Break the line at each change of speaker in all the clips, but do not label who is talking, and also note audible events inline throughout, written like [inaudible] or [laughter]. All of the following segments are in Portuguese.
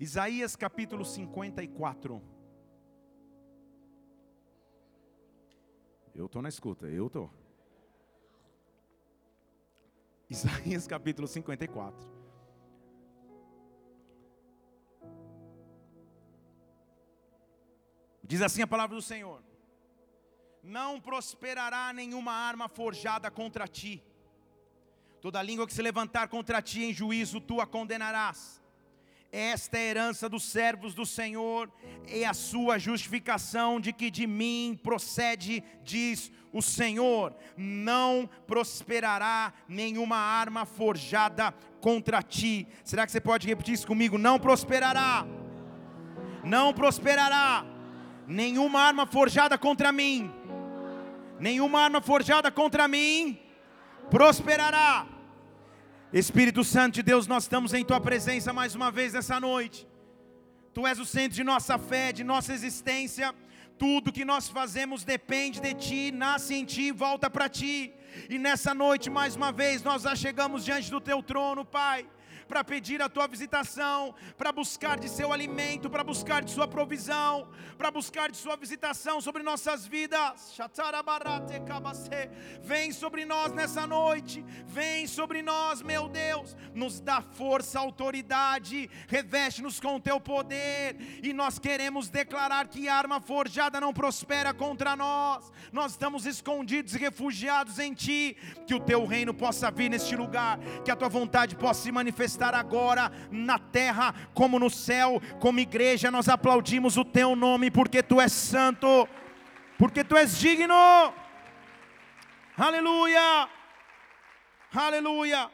Isaías capítulo 54. Eu estou na escuta, eu estou. [laughs] Isaías capítulo 54. Diz assim a palavra do Senhor: Não prosperará nenhuma arma forjada contra ti, toda língua que se levantar contra ti em juízo tu a condenarás. Esta é a herança dos servos do Senhor, e a sua justificação de que de mim procede, diz o Senhor: não prosperará nenhuma arma forjada contra ti. Será que você pode repetir isso comigo? Não prosperará, não prosperará nenhuma arma forjada contra mim, nenhuma arma forjada contra mim prosperará Espírito Santo de Deus, nós estamos em Tua presença mais uma vez nessa noite. Tu és o centro de nossa fé, de nossa existência. Tudo que nós fazemos depende de Ti, nasce em Ti, volta para Ti. E nessa noite, mais uma vez, nós já chegamos diante do Teu trono, Pai para pedir a tua visitação, para buscar de seu alimento, para buscar de sua provisão, para buscar de sua visitação sobre nossas vidas. Vem sobre nós nessa noite, vem sobre nós, meu Deus, nos dá força, autoridade, reveste-nos com o teu poder, e nós queremos declarar que arma forjada não prospera contra nós. Nós estamos escondidos e refugiados em ti, que o teu reino possa vir neste lugar, que a tua vontade possa se manifestar estar agora na terra como no céu. Como igreja, nós aplaudimos o teu nome porque tu és santo, porque tu és digno. Aleluia! Aleluia!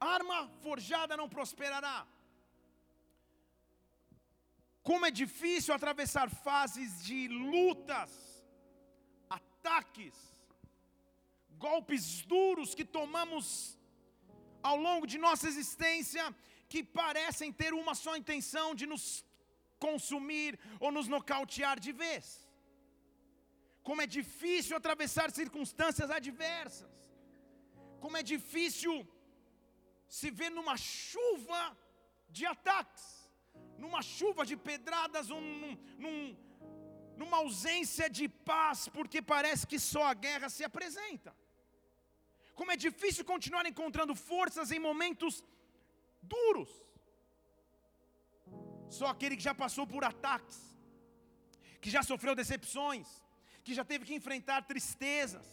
Arma forjada não prosperará. Como é difícil atravessar fases de lutas, ataques, golpes duros que tomamos ao longo de nossa existência que parecem ter uma só intenção de nos consumir ou nos nocautear de vez. Como é difícil atravessar circunstâncias adversas. Como é difícil se ver numa chuva de ataques, numa chuva de pedradas, um, num, numa ausência de paz, porque parece que só a guerra se apresenta. Como é difícil continuar encontrando forças em momentos duros. Só aquele que já passou por ataques, que já sofreu decepções, que já teve que enfrentar tristezas,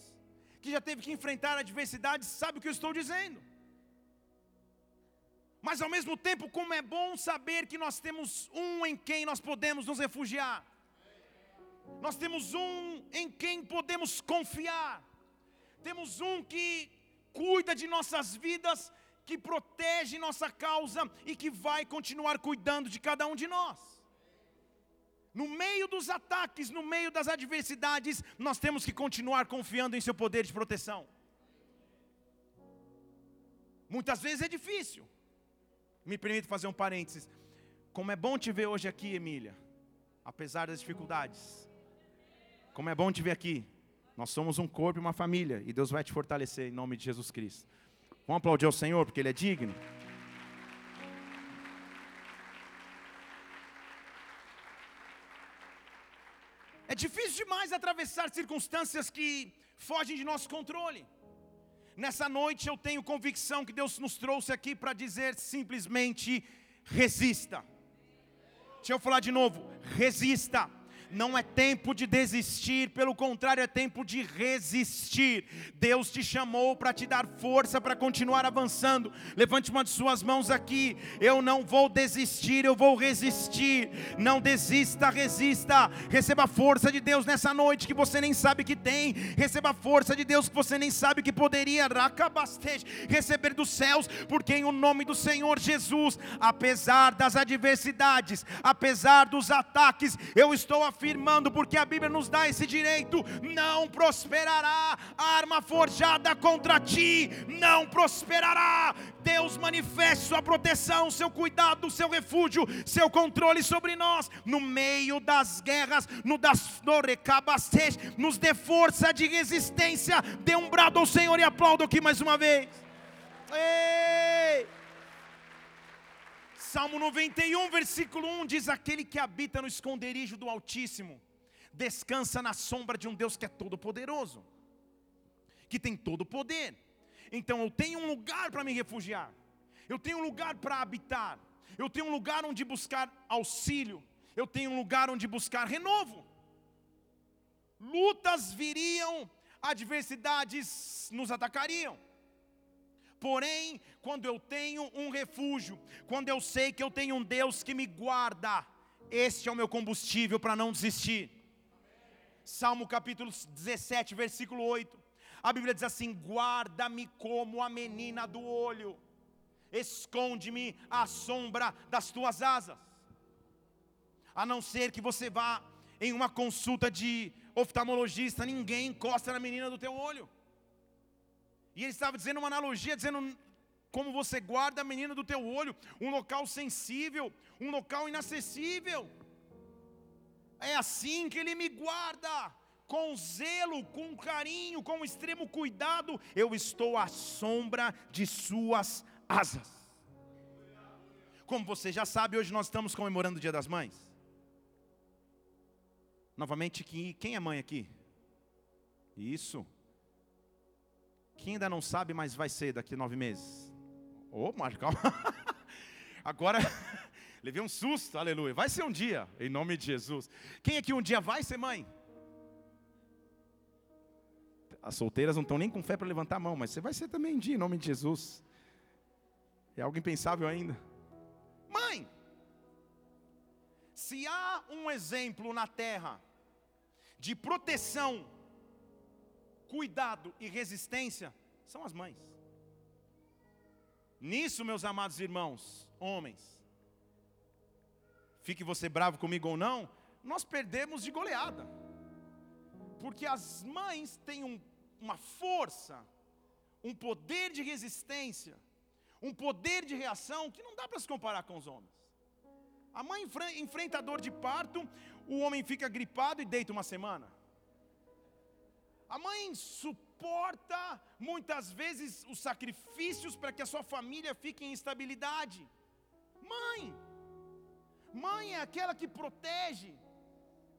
que já teve que enfrentar adversidades, sabe o que eu estou dizendo. Mas ao mesmo tempo, como é bom saber que nós temos um em quem nós podemos nos refugiar. Nós temos um em quem podemos confiar. Temos um que cuida de nossas vidas, que protege nossa causa e que vai continuar cuidando de cada um de nós. No meio dos ataques, no meio das adversidades, nós temos que continuar confiando em seu poder de proteção. Muitas vezes é difícil. Me permite fazer um parênteses. Como é bom te ver hoje aqui, Emília, apesar das dificuldades. Como é bom te ver aqui. Nós somos um corpo e uma família, e Deus vai te fortalecer em nome de Jesus Cristo. Vamos aplaudir ao Senhor, porque Ele é digno. É difícil demais atravessar circunstâncias que fogem de nosso controle. Nessa noite eu tenho convicção que Deus nos trouxe aqui para dizer simplesmente: resista. Deixa eu falar de novo: resista não é tempo de desistir, pelo contrário, é tempo de resistir. Deus te chamou para te dar força para continuar avançando. Levante uma de suas mãos aqui. Eu não vou desistir, eu vou resistir. Não desista, resista. Receba a força de Deus nessa noite que você nem sabe que tem. Receba a força de Deus que você nem sabe que poderia receber dos céus, porque em o nome do Senhor Jesus, apesar das adversidades, apesar dos ataques, eu estou a afirmando, porque a Bíblia nos dá esse direito: não prosperará arma forjada contra ti, não prosperará. Deus manifeste sua proteção, seu cuidado, seu refúgio, seu controle sobre nós, no meio das guerras, no das nos dê força de resistência. Dê um brado ao Senhor e aplaudo aqui mais uma vez. Ei! Salmo 91, versículo 1 diz: Aquele que habita no esconderijo do Altíssimo, descansa na sombra de um Deus que é todo-poderoso, que tem todo o poder. Então eu tenho um lugar para me refugiar, eu tenho um lugar para habitar, eu tenho um lugar onde buscar auxílio, eu tenho um lugar onde buscar renovo. Lutas viriam, adversidades nos atacariam. Porém, quando eu tenho um refúgio, quando eu sei que eu tenho um Deus que me guarda, este é o meu combustível para não desistir. Salmo capítulo 17, versículo 8. A Bíblia diz assim: Guarda-me como a menina do olho, esconde-me à sombra das tuas asas. A não ser que você vá em uma consulta de oftalmologista, ninguém encosta na menina do teu olho. E ele estava dizendo uma analogia, dizendo como você guarda a menina do teu olho, um local sensível, um local inacessível. É assim que ele me guarda, com zelo, com carinho, com extremo cuidado, eu estou à sombra de suas asas. Como você já sabe, hoje nós estamos comemorando o Dia das Mães. Novamente, quem é mãe aqui? Isso. Quem ainda não sabe, mas vai ser daqui a nove meses. Ô, oh, Marco, calma. [laughs] Agora, [laughs] levei um susto, aleluia. Vai ser um dia, em nome de Jesus. Quem aqui um dia vai ser mãe? As solteiras não estão nem com fé para levantar a mão, mas você vai ser também um dia, em nome de Jesus. É algo impensável ainda. Mãe, se há um exemplo na terra de proteção, cuidado e resistência, são as mães. Nisso, meus amados irmãos, homens, fique você bravo comigo ou não, nós perdemos de goleada, porque as mães têm um, uma força, um poder de resistência, um poder de reação que não dá para se comparar com os homens. A mãe enfrenta a dor de parto, o homem fica gripado e deita uma semana. A mãe suporta muitas vezes os sacrifícios para que a sua família fique em estabilidade. Mãe, mãe é aquela que protege.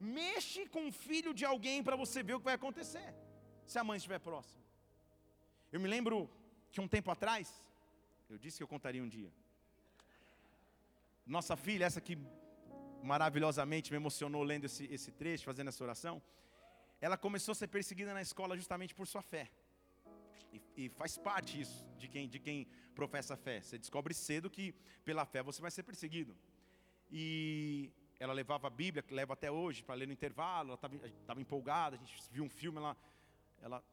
Mexe com o filho de alguém para você ver o que vai acontecer, se a mãe estiver próxima. Eu me lembro que um tempo atrás, eu disse que eu contaria um dia. Nossa filha, essa que maravilhosamente me emocionou lendo esse, esse trecho, fazendo essa oração, ela começou a ser perseguida na escola justamente por sua fé. E, e, faz parte isso de quem, de quem professa a fé. Você descobre cedo que pela fé você vai ser perseguido. E ela levava a Bíblia, que leva até hoje, para ler no intervalo, ela estava empolgada, a gente viu um filme, ela, ela,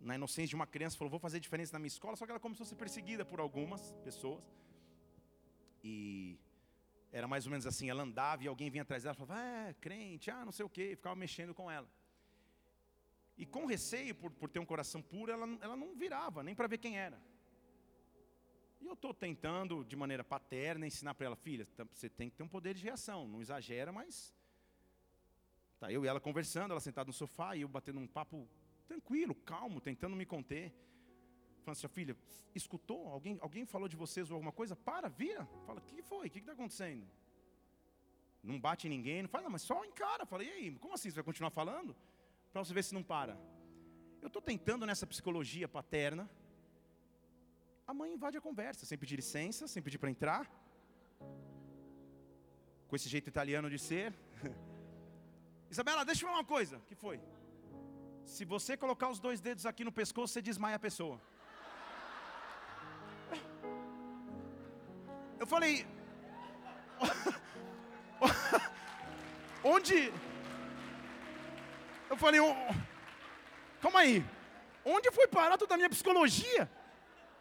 na inocência de uma criança, falou, vou fazer diferença na minha escola, só que ela começou a ser perseguida por algumas pessoas. E era mais ou menos assim, ela andava e alguém vinha atrás dela falava, é, crente, ah, não sei o quê, e ficava mexendo com ela. E com receio, por, por ter um coração puro, ela, ela não virava, nem para ver quem era. E eu estou tentando, de maneira paterna, ensinar para ela, filha, você tem que ter um poder de reação, não exagera, mas... Tá, eu e ela conversando, ela sentada no sofá, e eu batendo um papo tranquilo, calmo, tentando me conter. Falando assim, filha, escutou? Alguém, alguém falou de vocês ou alguma coisa? Para, vira. Fala, o que foi? O que está acontecendo? Não bate ninguém, não fala, mas só encara. Fala, e aí, como assim? Você vai continuar falando? Para você ver se não para. Eu estou tentando nessa psicologia paterna. A mãe invade a conversa, sem pedir licença, sem pedir para entrar. Com esse jeito italiano de ser. [laughs] Isabela, deixa eu falar uma coisa. Que foi? Se você colocar os dois dedos aqui no pescoço, você desmaia a pessoa. Eu falei. [laughs] Onde. Eu falei, oh, calma aí. Onde foi parar toda a minha psicologia?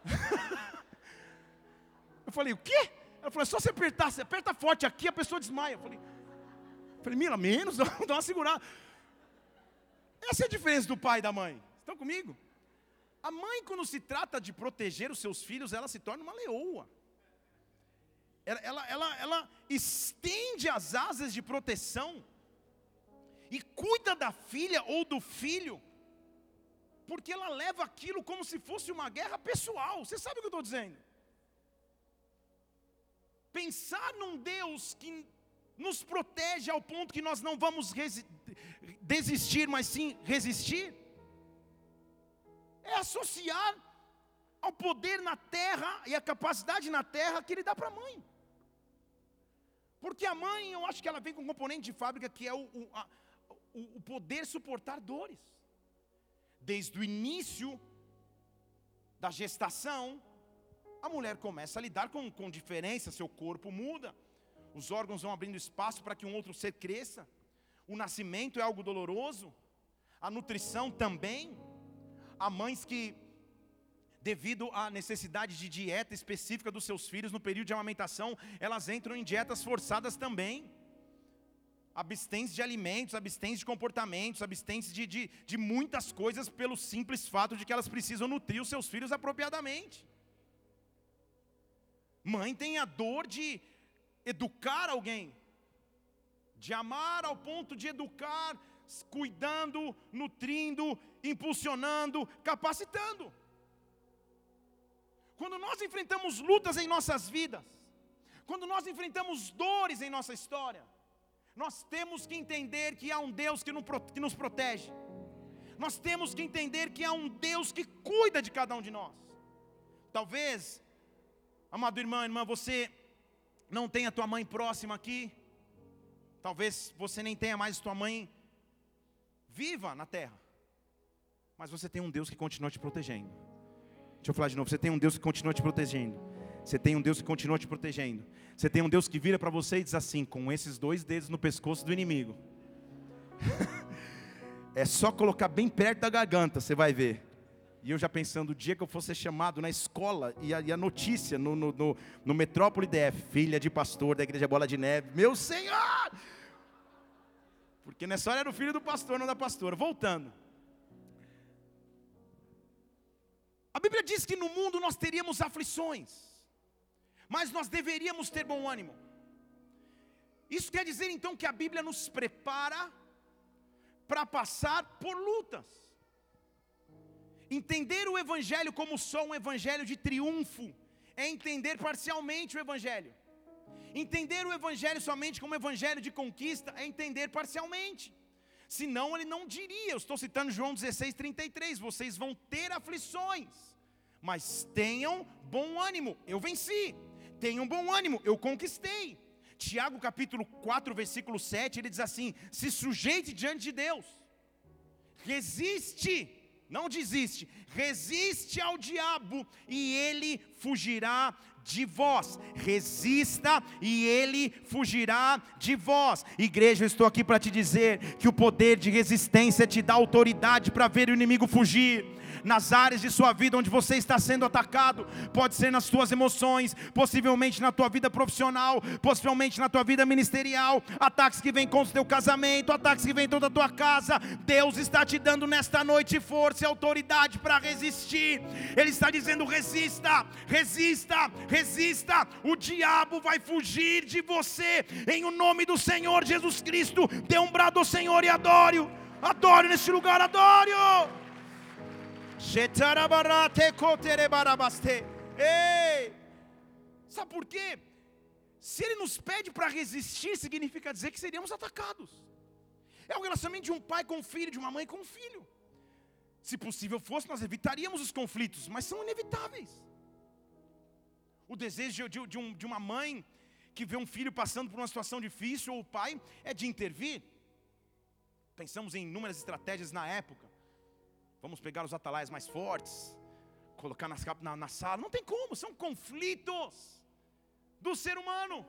[laughs] eu falei, o quê? Ela falou, é só você apertar, você aperta forte aqui, a pessoa desmaia. Eu falei, eu falei menos, [laughs] dá uma segurada. Essa é a diferença do pai e da mãe. Estão comigo? A mãe, quando se trata de proteger os seus filhos, ela se torna uma leoa ela, ela, ela, ela estende as asas de proteção e cuida da filha ou do filho, porque ela leva aquilo como se fosse uma guerra pessoal. Você sabe o que eu estou dizendo? pensar num Deus que nos protege ao ponto que nós não vamos desistir, mas sim resistir, é associar ao poder na terra e a capacidade na terra que ele dá para a mãe. Porque a mãe, eu acho que ela vem com um componente de fábrica que é o, o, a, o, o poder suportar dores. Desde o início da gestação, a mulher começa a lidar com, com diferença, seu corpo muda, os órgãos vão abrindo espaço para que um outro ser cresça, o nascimento é algo doloroso, a nutrição também. Há mães que, devido à necessidade de dieta específica dos seus filhos no período de amamentação, elas entram em dietas forçadas também. Abstência de alimentos, abstência de comportamentos, abstência de, de, de muitas coisas, pelo simples fato de que elas precisam nutrir os seus filhos apropriadamente. Mãe tem a dor de educar alguém, de amar ao ponto de educar, cuidando, nutrindo, impulsionando, capacitando. Quando nós enfrentamos lutas em nossas vidas, quando nós enfrentamos dores em nossa história, nós temos que entender que há um Deus que nos protege, nós temos que entender que há um Deus que cuida de cada um de nós. Talvez, amado irmão, irmã, você não tenha tua mãe próxima aqui, talvez você nem tenha mais tua mãe viva na terra. Mas você tem um Deus que continua te protegendo. Deixa eu falar de novo, você tem um Deus que continua te protegendo. Você tem um Deus que continua te protegendo. Você tem um Deus que vira para você e diz assim, com esses dois dedos no pescoço do inimigo. [laughs] é só colocar bem perto da garganta, você vai ver. E eu já pensando, o dia que eu fosse chamado na escola, e a, e a notícia no, no, no, no Metrópole DF, filha de pastor da igreja Bola de Neve, meu Senhor! Porque nessa hora era o filho do pastor, não da pastora. Voltando. A Bíblia diz que no mundo nós teríamos aflições, mas nós deveríamos ter bom ânimo. Isso quer dizer então que a Bíblia nos prepara para passar por lutas. Entender o Evangelho como só um Evangelho de triunfo é entender parcialmente o Evangelho. Entender o Evangelho somente como Evangelho de conquista é entender parcialmente. Senão ele não diria, eu estou citando João 16, 33, vocês vão ter aflições, mas tenham bom ânimo, eu venci, tenham bom ânimo, eu conquistei. Tiago capítulo 4, versículo 7, ele diz assim: se sujeite diante de Deus, resiste, não desiste, resiste ao diabo e ele fugirá de vós. Resista e ele fugirá de vós. Igreja, eu estou aqui para te dizer que o poder de resistência te dá autoridade para ver o inimigo fugir nas áreas de sua vida onde você está sendo atacado, pode ser nas suas emoções, possivelmente na tua vida profissional, possivelmente na tua vida ministerial, ataques que vêm contra o teu casamento, ataques que vêm contra a tua casa. Deus está te dando nesta noite força e autoridade para resistir. Ele está dizendo: resista, resista, resista. O diabo vai fugir de você em o nome do Senhor Jesus Cristo. Dê um brado ao Senhor e adore. Adore neste lugar, adore. Ei! Sabe por quê? Se ele nos pede para resistir, significa dizer que seríamos atacados. É o relacionamento de um pai com um filho, de uma mãe com um filho. Se possível fosse, nós evitaríamos os conflitos, mas são inevitáveis. O desejo de, de, um, de uma mãe que vê um filho passando por uma situação difícil, ou o pai, é de intervir. Pensamos em inúmeras estratégias na época. Vamos pegar os atalaias mais fortes, colocar nas, na, na sala. Não tem como, são conflitos do ser humano.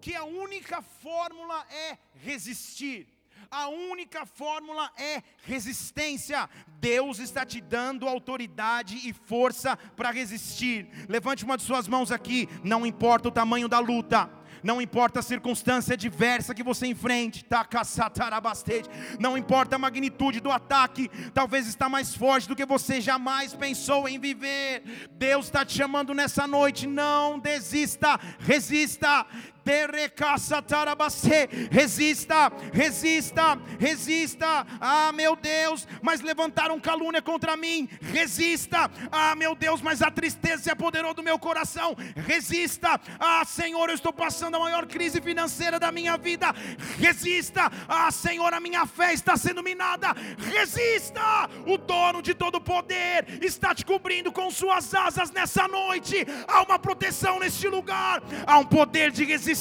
Que a única fórmula é resistir. A única fórmula é resistência. Deus está te dando autoridade e força para resistir. Levante uma de suas mãos aqui. Não importa o tamanho da luta não importa a circunstância diversa que você enfrente, não importa a magnitude do ataque, talvez está mais forte do que você jamais pensou em viver. Deus está te chamando nessa noite, não desista, resista. Resista, resista, resista. Ah, meu Deus, mas levantaram calúnia contra mim. Resista. Ah, meu Deus, mas a tristeza se apoderou do meu coração. Resista. Ah, Senhor, eu estou passando a maior crise financeira da minha vida. Resista. Ah, Senhor, a minha fé está sendo minada. Resista. O dono de todo poder está te cobrindo com suas asas nessa noite. Há uma proteção neste lugar. Há um poder de resistência.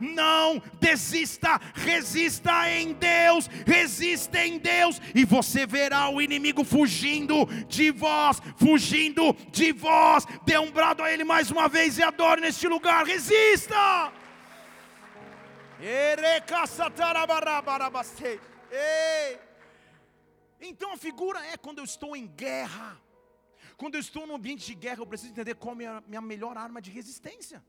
Não desista. Resista em Deus. Resista em Deus. E você verá o inimigo fugindo de vós. Fugindo de vós. Dê um brado a Ele mais uma vez e adore neste lugar. Resista. Ei. Então a figura é quando eu estou em guerra. Quando eu estou num ambiente de guerra, eu preciso entender qual é a minha melhor arma de resistência.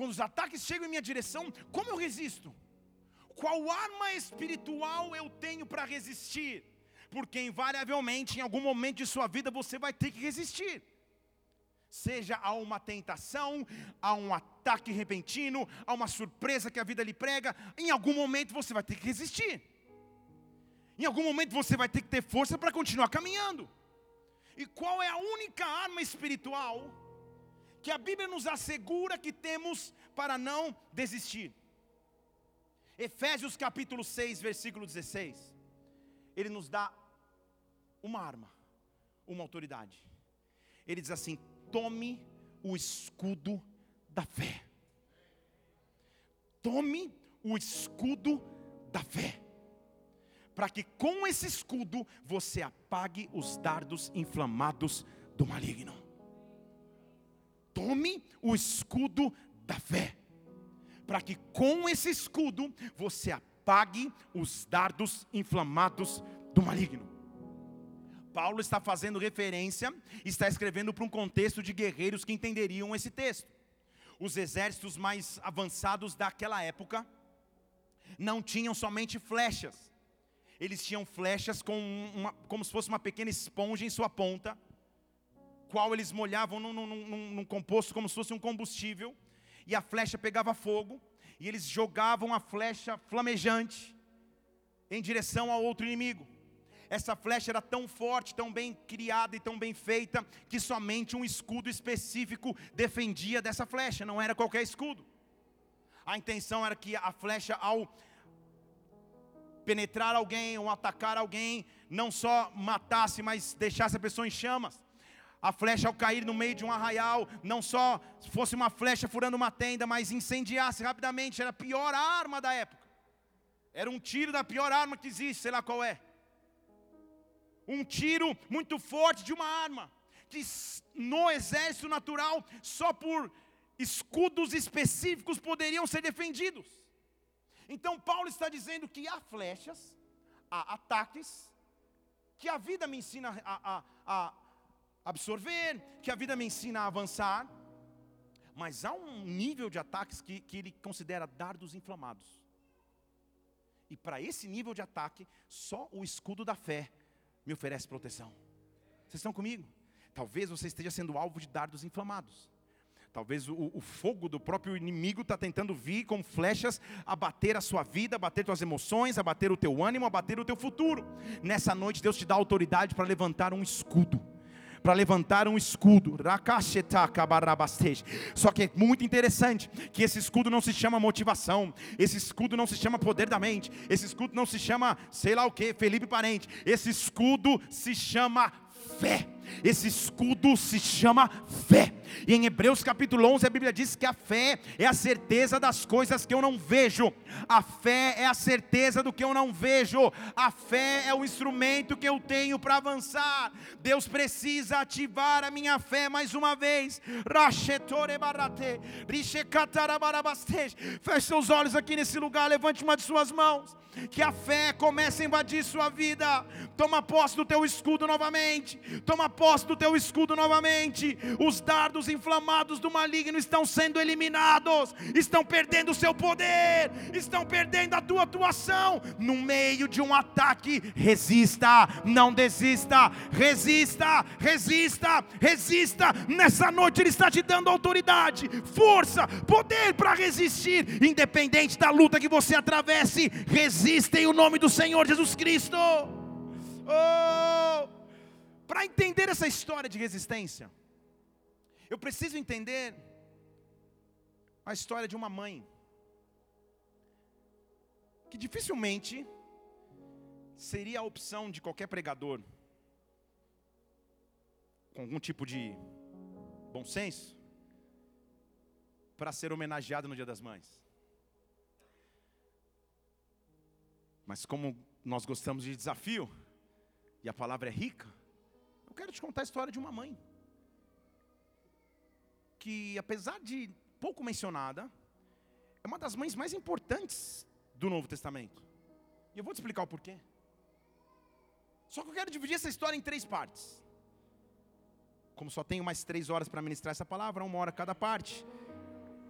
Quando os ataques chegam em minha direção, como eu resisto? Qual arma espiritual eu tenho para resistir? Porque invariavelmente, em algum momento de sua vida, você vai ter que resistir seja a uma tentação, a um ataque repentino, a uma surpresa que a vida lhe prega, em algum momento você vai ter que resistir. Em algum momento você vai ter que ter força para continuar caminhando. E qual é a única arma espiritual que a Bíblia nos assegura que temos para não desistir? Efésios capítulo 6, versículo 16. Ele nos dá uma arma, uma autoridade. Ele diz assim: tome o escudo da fé. Tome o escudo da fé. Para que com esse escudo você apague os dardos inflamados do maligno. Tome o escudo da fé. Para que com esse escudo você apague os dardos inflamados do maligno. Paulo está fazendo referência, está escrevendo para um contexto de guerreiros que entenderiam esse texto. Os exércitos mais avançados daquela época não tinham somente flechas, eles tinham flechas com uma, como se fosse uma pequena esponja em sua ponta, qual eles molhavam num, num, num, num composto como se fosse um combustível, e a flecha pegava fogo, e eles jogavam a flecha flamejante em direção ao outro inimigo. Essa flecha era tão forte, tão bem criada e tão bem feita, que somente um escudo específico defendia dessa flecha, não era qualquer escudo. A intenção era que a flecha, ao penetrar alguém ou atacar alguém, não só matasse, mas deixasse a pessoa em chamas. A flecha, ao cair no meio de um arraial, não só fosse uma flecha furando uma tenda, mas incendiasse rapidamente. Era a pior arma da época. Era um tiro da pior arma que existe, sei lá qual é um tiro muito forte de uma arma, que no exército natural, só por escudos específicos poderiam ser defendidos. Então, Paulo está dizendo que há flechas, há ataques, que a vida me ensina a, a, a absorver, que a vida me ensina a avançar, mas há um nível de ataques que, que ele considera dardos inflamados. E para esse nível de ataque, só o escudo da fé me oferece proteção. Vocês estão comigo? Talvez você esteja sendo alvo de dardos inflamados. Talvez o, o fogo do próprio inimigo está tentando vir com flechas, abater a sua vida, abater suas emoções, abater o teu ânimo, abater o teu futuro. Nessa noite, Deus te dá autoridade para levantar um escudo para levantar um escudo. Só que é muito interessante que esse escudo não se chama motivação, esse escudo não se chama poder da mente, esse escudo não se chama sei lá o que, Felipe Parente, esse escudo se chama fé. Esse escudo se chama fé. E em Hebreus capítulo 11 a Bíblia diz que a fé é a certeza das coisas que eu não vejo. A fé é a certeza do que eu não vejo. A fé é o instrumento que eu tenho para avançar. Deus precisa ativar a minha fé mais uma vez. Feche seus olhos aqui nesse lugar, levante uma de suas mãos. Que a fé comece a invadir sua vida. Toma posse do teu escudo novamente. Toma posse do teu escudo novamente. Os dardos inflamados do maligno estão sendo eliminados, estão perdendo o seu poder, estão perdendo a tua atuação. No meio de um ataque, resista, não desista, resista, resista, resista. Nessa noite Ele está te dando autoridade, força, poder para resistir, independente da luta que você atravesse. Resista em o nome do Senhor Jesus Cristo. Oh, para entender essa história de resistência, eu preciso entender a história de uma mãe que dificilmente seria a opção de qualquer pregador com algum tipo de bom senso para ser homenageado no Dia das Mães. Mas como nós gostamos de desafio, e a palavra é rica, quero te contar a história de uma mãe. Que apesar de pouco mencionada, é uma das mães mais importantes do Novo Testamento. E eu vou te explicar o porquê. Só que eu quero dividir essa história em três partes. Como só tenho mais três horas para ministrar essa palavra, uma hora cada parte.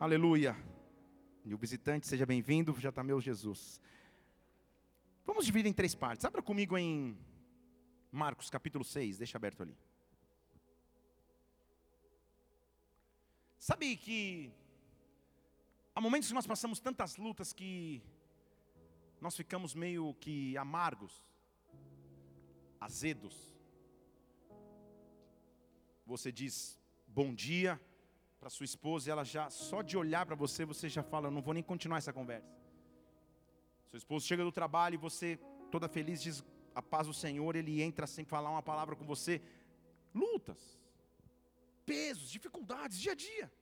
Aleluia. E o visitante, seja bem-vindo, já está meu Jesus. Vamos dividir em três partes. Abra comigo em Marcos capítulo 6, deixa aberto ali. Sabe que há momentos que nós passamos tantas lutas que nós ficamos meio que amargos, azedos. Você diz bom dia para sua esposa e ela já, só de olhar para você, você já fala, eu não vou nem continuar essa conversa. Seu esposo chega do trabalho e você, toda feliz, diz a paz do Senhor, ele entra sem falar uma palavra com você. Lutas, pesos, dificuldades, dia a dia.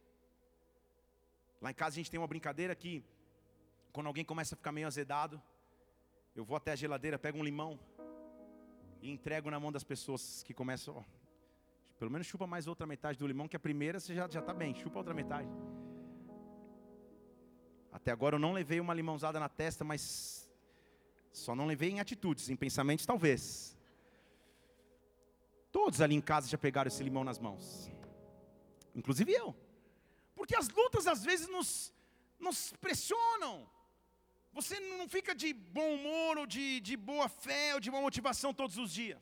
Lá em casa a gente tem uma brincadeira que, quando alguém começa a ficar meio azedado, eu vou até a geladeira, pego um limão e entrego na mão das pessoas que começam, ó, pelo menos chupa mais outra metade do limão, que a primeira você já está bem, chupa outra metade. Até agora eu não levei uma limãozada na testa, mas só não levei em atitudes, em pensamentos talvez. Todos ali em casa já pegaram esse limão nas mãos, inclusive eu, porque as lutas às vezes nos, nos pressionam. Você não fica de bom humor, ou de, de boa fé, ou de boa motivação todos os dias,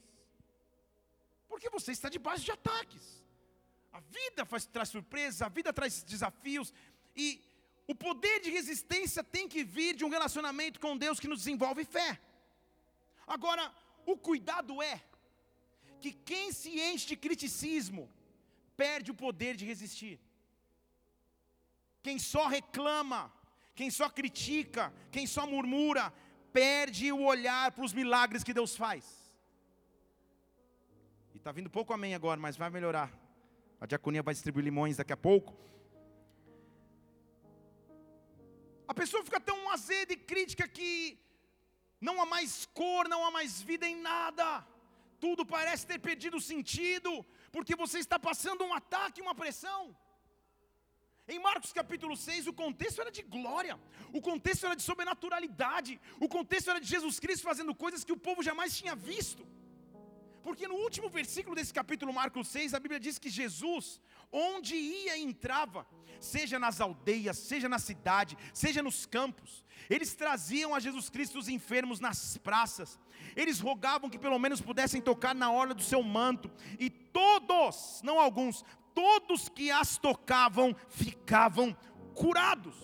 porque você está debaixo de ataques. A vida faz, traz surpresas, a vida traz desafios, e o poder de resistência tem que vir de um relacionamento com Deus que nos desenvolve fé. Agora, o cuidado é que quem se enche de criticismo perde o poder de resistir. Quem só reclama, quem só critica, quem só murmura, perde o olhar para os milagres que Deus faz. E está vindo pouco amém agora, mas vai melhorar. A diaconia vai distribuir limões daqui a pouco. A pessoa fica tão azeda e crítica que não há mais cor, não há mais vida em nada. Tudo parece ter perdido sentido, porque você está passando um ataque, uma pressão. Em Marcos capítulo 6, o contexto era de glória, o contexto era de sobrenaturalidade, o contexto era de Jesus Cristo fazendo coisas que o povo jamais tinha visto. Porque no último versículo desse capítulo Marcos 6, a Bíblia diz que Jesus, onde ia entrava, seja nas aldeias, seja na cidade, seja nos campos, eles traziam a Jesus Cristo os enfermos nas praças, eles rogavam que pelo menos pudessem tocar na orla do seu manto, e todos, não alguns, todos que as tocavam ficavam curados.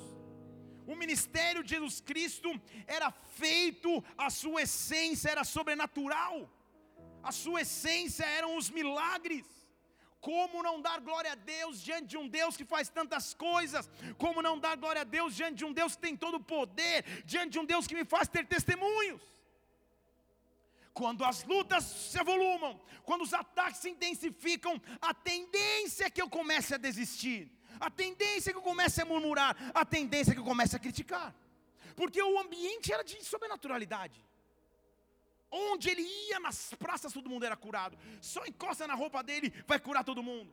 O ministério de Jesus Cristo era feito, a sua essência era sobrenatural a sua essência eram os milagres. Como não dar glória a Deus diante de um Deus que faz tantas coisas? Como não dar glória a Deus diante de um Deus que tem todo o poder? Diante de um Deus que me faz ter testemunhos? Quando as lutas se evolumam, quando os ataques se intensificam, a tendência é que eu comece a desistir, a tendência é que eu comece a murmurar, a tendência é que eu comece a criticar, porque o ambiente era de sobrenaturalidade. Onde ele ia nas praças, todo mundo era curado. Só encosta na roupa dele, vai curar todo mundo.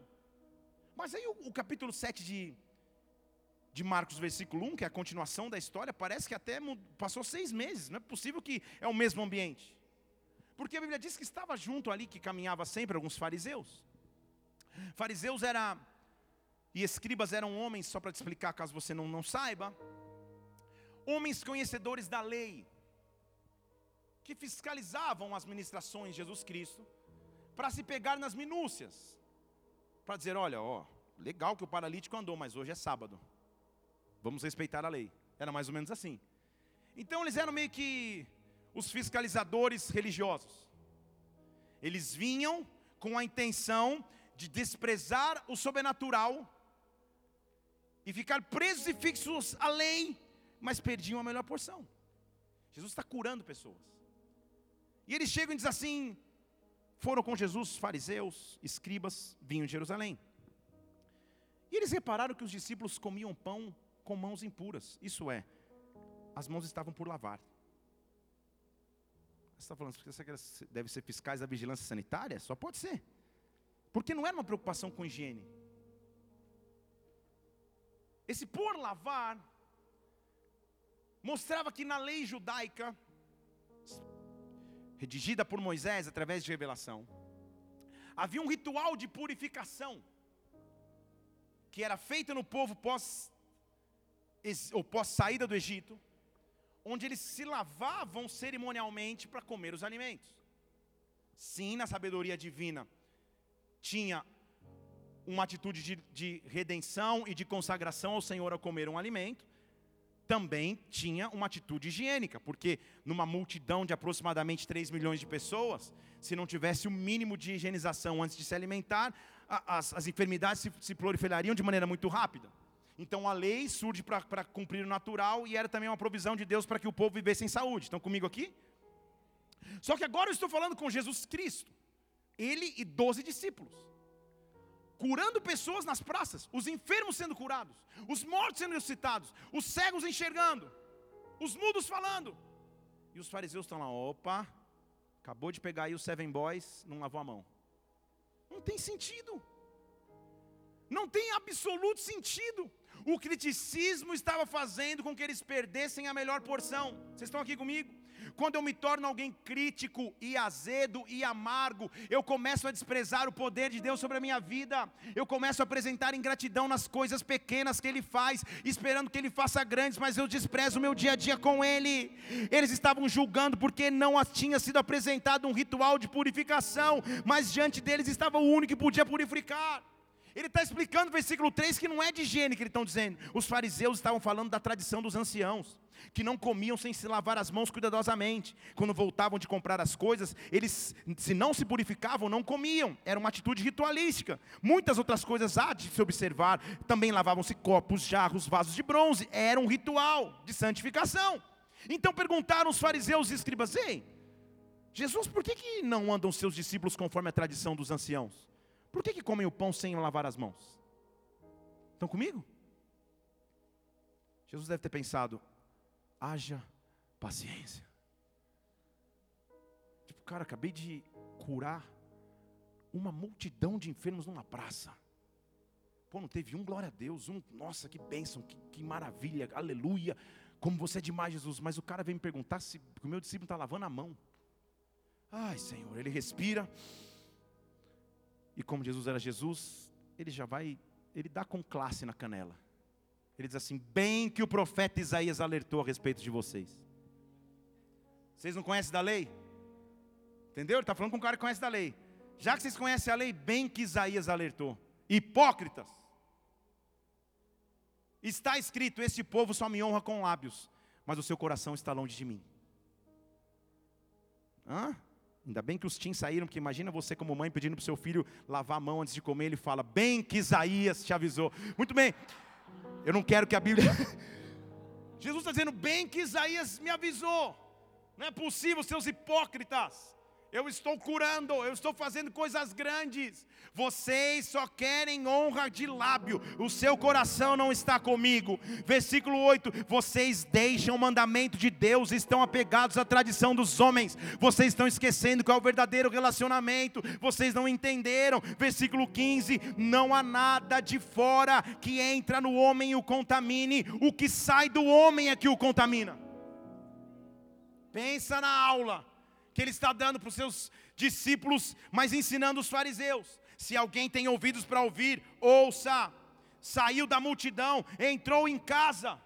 Mas aí o, o capítulo 7 de, de Marcos, versículo 1, que é a continuação da história, parece que até passou seis meses. Não é possível que é o mesmo ambiente. Porque a Bíblia diz que estava junto ali, que caminhava sempre alguns fariseus. Fariseus era e escribas eram homens, só para te explicar caso você não, não saiba, homens conhecedores da lei, que fiscalizavam as ministrações de Jesus Cristo, para se pegar nas minúcias, para dizer: olha, ó, legal que o paralítico andou, mas hoje é sábado, vamos respeitar a lei. Era mais ou menos assim. Então eles eram meio que os fiscalizadores religiosos. Eles vinham com a intenção de desprezar o sobrenatural e ficar presos e fixos à lei, mas perdiam a melhor porção. Jesus está curando pessoas. E eles chegam e dizem assim: foram com Jesus fariseus, escribas, vinham de Jerusalém. E eles repararam que os discípulos comiam pão com mãos impuras, isso é, as mãos estavam por lavar. Você está falando, você deve ser fiscais da vigilância sanitária? Só pode ser. Porque não era uma preocupação com higiene. Esse por lavar mostrava que na lei judaica, redigida por Moisés através de revelação, havia um ritual de purificação que era feito no povo pós ou pós saída do Egito, onde eles se lavavam cerimonialmente para comer os alimentos. Sim, na sabedoria divina tinha uma atitude de, de redenção e de consagração ao Senhor ao comer um alimento, também tinha uma atitude higiênica, porque numa multidão de aproximadamente 3 milhões de pessoas, se não tivesse o mínimo de higienização antes de se alimentar, as, as enfermidades se, se proliferariam de maneira muito rápida. Então a lei surge para cumprir o natural e era também uma provisão de Deus para que o povo vivesse em saúde. Estão comigo aqui? Só que agora eu estou falando com Jesus Cristo, ele e doze discípulos curando pessoas nas praças, os enfermos sendo curados, os mortos sendo ressuscitados, os cegos enxergando, os mudos falando. E os fariseus estão lá, opa, acabou de pegar aí os seven boys, não lavou a mão. Não tem sentido. Não tem absoluto sentido. O criticismo estava fazendo com que eles perdessem a melhor porção. Vocês estão aqui comigo? Quando eu me torno alguém crítico e azedo e amargo, eu começo a desprezar o poder de Deus sobre a minha vida. Eu começo a apresentar ingratidão nas coisas pequenas que Ele faz, esperando que Ele faça grandes, mas eu desprezo o meu dia a dia com Ele. Eles estavam julgando porque não tinha sido apresentado um ritual de purificação, mas diante deles estava o único que podia purificar. Ele está explicando no versículo 3 que não é de higiene que eles estão dizendo. Os fariseus estavam falando da tradição dos anciãos que não comiam sem se lavar as mãos cuidadosamente. Quando voltavam de comprar as coisas, eles, se não se purificavam, não comiam. Era uma atitude ritualística. Muitas outras coisas há de se observar. Também lavavam-se copos, jarros, vasos de bronze. Era um ritual de santificação. Então perguntaram os fariseus e escribas: Ei, Jesus, por que, que não andam seus discípulos conforme a tradição dos anciãos? Por que, que comem o pão sem lavar as mãos? Estão comigo? Jesus deve ter pensado: haja paciência. Tipo, cara, acabei de curar uma multidão de enfermos numa praça. Pô, não teve um, glória a Deus, um, nossa, que bênção, que, que maravilha, aleluia, como você é demais, Jesus. Mas o cara vem me perguntar se o meu discípulo está lavando a mão. Ai, Senhor, ele respira. E como Jesus era Jesus, ele já vai, ele dá com classe na canela. Ele diz assim: Bem que o profeta Isaías alertou a respeito de vocês. Vocês não conhecem da lei? Entendeu? Ele está falando com um cara que conhece da lei. Já que vocês conhecem a lei, bem que Isaías alertou. Hipócritas. Está escrito: Este povo só me honra com lábios, mas o seu coração está longe de mim. Hã? Ainda bem que os teens saíram, porque imagina você como mãe pedindo para o seu filho lavar a mão antes de comer, ele fala, bem que Isaías te avisou. Muito bem, eu não quero que a Bíblia. [laughs] Jesus está dizendo bem que Isaías me avisou. Não é possível, seus hipócritas eu estou curando, eu estou fazendo coisas grandes. Vocês só querem honra de lábio, o seu coração não está comigo. Versículo 8: Vocês deixam o mandamento de Deus, estão apegados à tradição dos homens, vocês estão esquecendo qual é o verdadeiro relacionamento, vocês não entenderam. Versículo 15: Não há nada de fora que entra no homem e o contamine, o que sai do homem é que o contamina. Pensa na aula que ele está dando para os seus discípulos, mas ensinando os fariseus. Se alguém tem ouvidos para ouvir, ouça. Saiu da multidão, entrou em casa.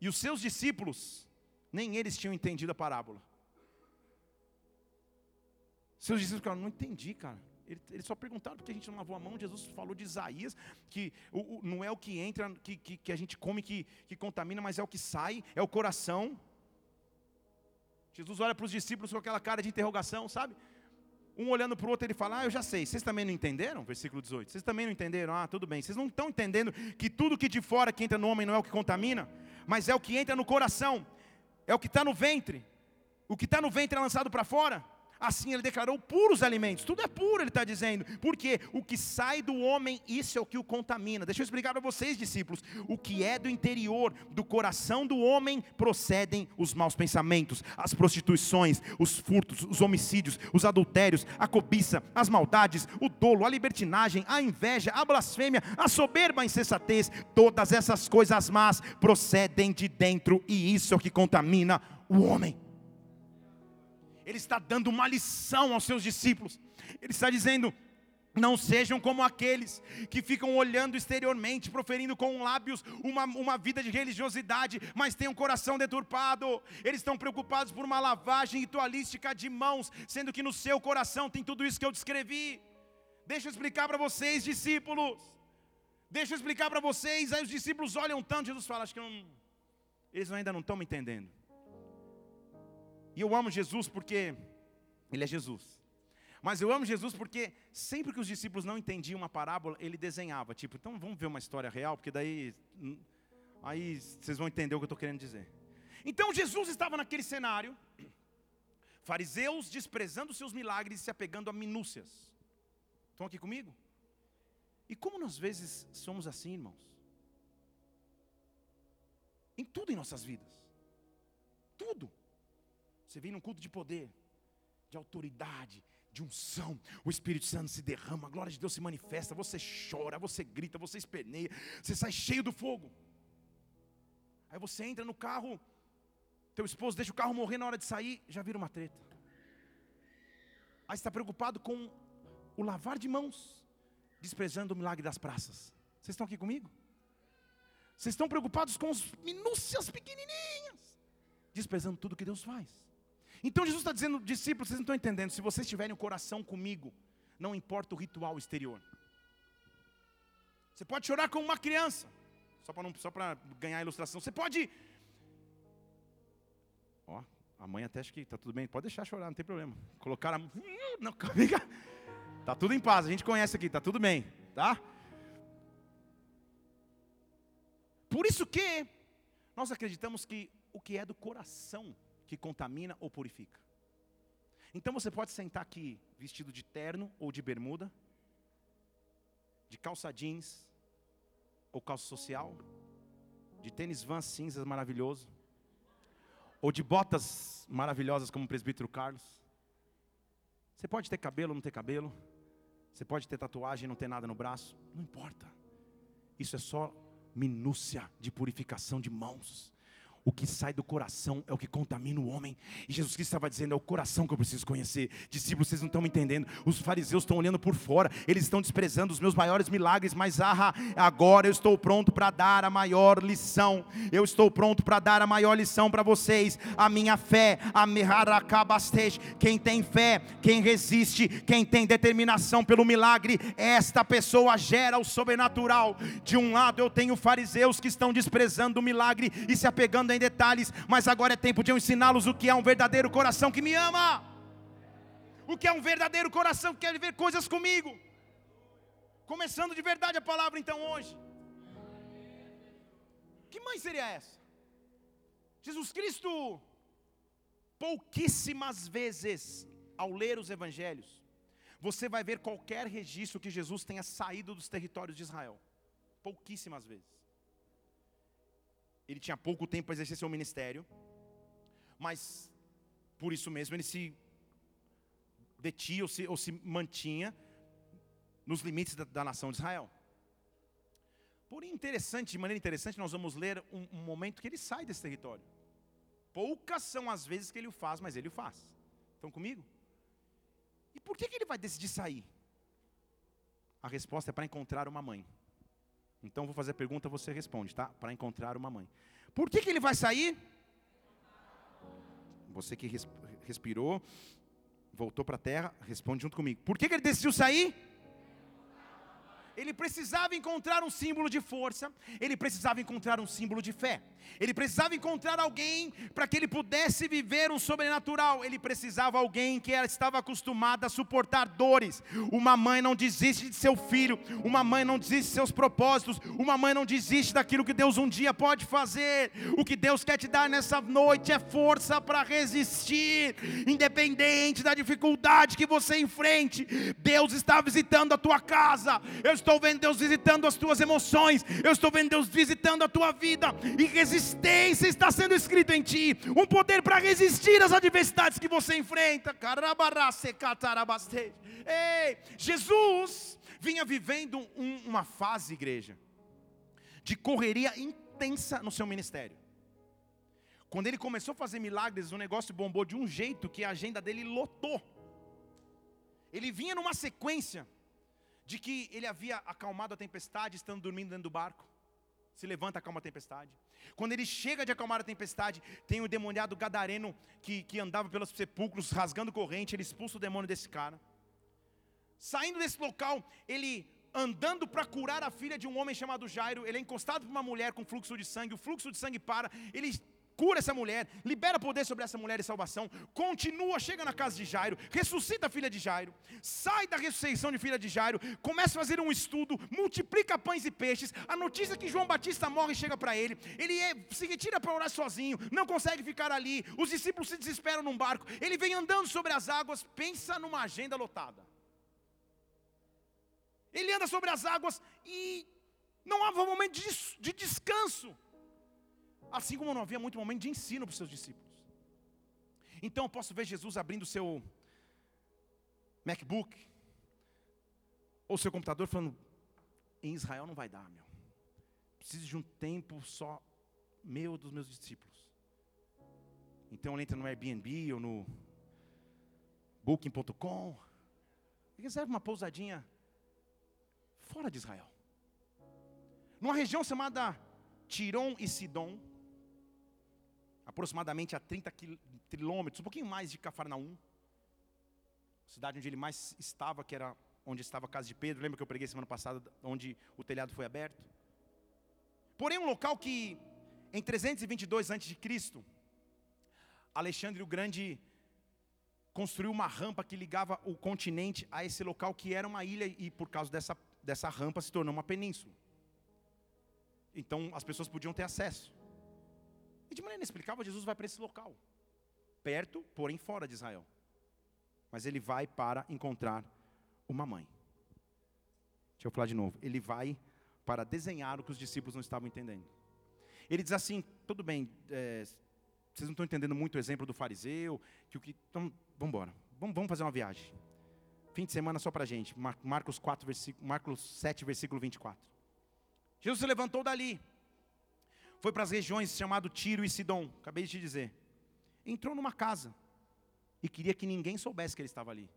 E os seus discípulos, nem eles tinham entendido a parábola. Seus discípulos falaram, não entendi, cara. Eles só perguntaram porque a gente não lavou a mão. Jesus falou de Isaías, que não é o que entra, que, que, que a gente come, que, que contamina, mas é o que sai, é o coração. Jesus olha para os discípulos com aquela cara de interrogação, sabe? Um olhando para o outro, ele fala: Ah, eu já sei, vocês também não entenderam? Versículo 18. Vocês também não entenderam? Ah, tudo bem. Vocês não estão entendendo que tudo que de fora que entra no homem não é o que contamina, mas é o que entra no coração, é o que está no ventre. O que está no ventre é lançado para fora. Assim ele declarou puros alimentos. Tudo é puro, ele está dizendo. Porque o que sai do homem, isso é o que o contamina. Deixa eu explicar para vocês, discípulos. O que é do interior, do coração do homem, procedem os maus pensamentos, as prostituições, os furtos, os homicídios, os adultérios, a cobiça, as maldades, o dolo, a libertinagem, a inveja, a blasfêmia, a soberba, a insensatez. Todas essas coisas más procedem de dentro, e isso é o que contamina o homem ele está dando uma lição aos seus discípulos. Ele está dizendo: não sejam como aqueles que ficam olhando exteriormente, proferindo com lábios uma, uma vida de religiosidade, mas têm um coração deturpado. Eles estão preocupados por uma lavagem ritualística de mãos, sendo que no seu coração tem tudo isso que eu descrevi. Deixa eu explicar para vocês, discípulos. Deixa eu explicar para vocês. Aí os discípulos olham tanto, Jesus fala: Acho que não, eles ainda não estão me entendendo. E eu amo Jesus porque Ele é Jesus. Mas eu amo Jesus porque sempre que os discípulos não entendiam uma parábola, ele desenhava. Tipo, então vamos ver uma história real, porque daí hum, aí vocês vão entender o que eu estou querendo dizer. Então Jesus estava naquele cenário, fariseus desprezando seus milagres e se apegando a minúcias. Estão aqui comigo? E como nós vezes somos assim, irmãos? Em tudo em nossas vidas. Tudo. Você vem num culto de poder, de autoridade, de unção, o Espírito Santo se derrama, a glória de Deus se manifesta, você chora, você grita, você esperneia, você sai cheio do fogo. Aí você entra no carro, teu esposo deixa o carro morrer na hora de sair, já vira uma treta. Aí está preocupado com o lavar de mãos, desprezando o milagre das praças. Vocês estão aqui comigo? Vocês estão preocupados com as minúcias pequenininhas, desprezando tudo que Deus faz. Então Jesus está dizendo, discípulos, vocês não estão entendendo, se vocês tiverem o coração comigo, não importa o ritual exterior. Você pode chorar como uma criança, só para ganhar a ilustração. Você pode Ó, a mãe até acha que está tudo bem, pode deixar chorar, não tem problema. Colocar a [laughs] não, fica. Tá tudo em paz, a gente conhece aqui, tá tudo bem, tá? Por isso que nós acreditamos que o que é do coração que contamina ou purifica. Então você pode sentar aqui vestido de terno ou de bermuda, de calça jeans ou calça social, de tênis vans cinzas maravilhoso, ou de botas maravilhosas como o presbítero Carlos. Você pode ter cabelo ou não ter cabelo, você pode ter tatuagem e não ter nada no braço, não importa. Isso é só minúcia de purificação de mãos. O que sai do coração é o que contamina o homem. E Jesus Cristo estava dizendo: é o coração que eu preciso conhecer. Discípulos, vocês não estão entendendo. Os fariseus estão olhando por fora, eles estão desprezando os meus maiores milagres. Mas ah, agora eu estou pronto para dar a maior lição. Eu estou pronto para dar a maior lição para vocês. A minha fé, a Meharacabastej. Quem tem fé, quem resiste, quem tem determinação pelo milagre, esta pessoa gera o sobrenatural. De um lado eu tenho fariseus que estão desprezando o milagre e se apegando entrando em detalhes, mas agora é tempo de eu ensiná-los o que é um verdadeiro coração que me ama. O que é um verdadeiro coração que quer ver coisas comigo. Começando de verdade a palavra então hoje. Que mãe seria essa? Jesus Cristo, pouquíssimas vezes, ao ler os evangelhos, você vai ver qualquer registro que Jesus tenha saído dos territórios de Israel. Pouquíssimas vezes ele tinha pouco tempo para exercer seu ministério, mas por isso mesmo ele se detinha ou se, ou se mantinha nos limites da, da, nação de Israel. Porém, interessante, de maneira interessante, nós vamos ler um, um momento que ele sai desse território. Poucas são as vezes que ele o faz, mas ele o faz. Estão comigo? E por que, que ele vai decidir sair? A resposta é para encontrar uma mãe. Então vou fazer a pergunta, você responde, tá? Para encontrar uma mãe. Por que, que ele vai sair? Você que respirou, voltou para a terra, responde junto comigo. Por que, que ele decidiu sair? Ele precisava encontrar um símbolo de força, ele precisava encontrar um símbolo de fé, ele precisava encontrar alguém para que ele pudesse viver um sobrenatural, ele precisava alguém que estava acostumado a suportar dores. Uma mãe não desiste de seu filho, uma mãe não desiste de seus propósitos, uma mãe não desiste daquilo que Deus um dia pode fazer. O que Deus quer te dar nessa noite é força para resistir, independente da dificuldade que você enfrente. Deus está visitando a tua casa. Eu estou vendo Deus visitando as tuas emoções, eu estou vendo Deus visitando a tua vida, e resistência está sendo escrito em ti, um poder para resistir às adversidades que você enfrenta. Ei, Jesus vinha vivendo um, uma fase, igreja, de correria intensa no seu ministério. Quando ele começou a fazer milagres, o negócio bombou de um jeito que a agenda dele lotou. Ele vinha numa sequência de que ele havia acalmado a tempestade estando dormindo dentro do barco. Se levanta, acalma a tempestade. Quando ele chega de acalmar a tempestade, tem o demoniado gadareno que, que andava pelos sepulcros rasgando corrente, ele expulsa o demônio desse cara. Saindo desse local, ele andando para curar a filha de um homem chamado Jairo, ele é encostado por uma mulher com fluxo de sangue, o fluxo de sangue para, ele cura essa mulher, libera poder sobre essa mulher e salvação, continua, chega na casa de Jairo, ressuscita a filha de Jairo, sai da ressurreição de filha de Jairo, começa a fazer um estudo, multiplica pães e peixes, a notícia que João Batista morre chega para ele, ele é, se retira para orar sozinho, não consegue ficar ali, os discípulos se desesperam num barco, ele vem andando sobre as águas, pensa numa agenda lotada. Ele anda sobre as águas e não há um momento de, de descanso. Assim como não havia muito momento de ensino para os seus discípulos. Então eu posso ver Jesus abrindo o seu MacBook ou seu computador falando: em Israel não vai dar, meu. Preciso de um tempo só meu dos meus discípulos. Então ele entra no Airbnb ou no Booking.com e reserva uma pousadinha fora de Israel. Numa região chamada Tiron e Sidom, aproximadamente a 30 quilômetros, um pouquinho mais de Cafarnaum, cidade onde ele mais estava, que era onde estava a casa de Pedro. Lembra que eu preguei semana passada, onde o telhado foi aberto? Porém, um local que, em 322 a.C., Alexandre o Grande construiu uma rampa que ligava o continente a esse local que era uma ilha e por causa dessa, dessa rampa se tornou uma península. Então as pessoas podiam ter acesso. E de maneira inexplicável, Jesus vai para esse local, perto, porém fora de Israel. Mas ele vai para encontrar uma mãe. Deixa eu falar de novo. Ele vai para desenhar o que os discípulos não estavam entendendo. Ele diz assim: tudo bem, é, vocês não estão entendendo muito o exemplo do fariseu, que o que. Então, vamos embora. Vamos, vamos fazer uma viagem. Fim de semana só para a gente. Marcos, 4, versículo, Marcos 7, versículo 24. Jesus se levantou dali foi para as regiões chamado Tiro e Sidom, acabei de te dizer. Entrou numa casa e queria que ninguém soubesse que ele estava ali,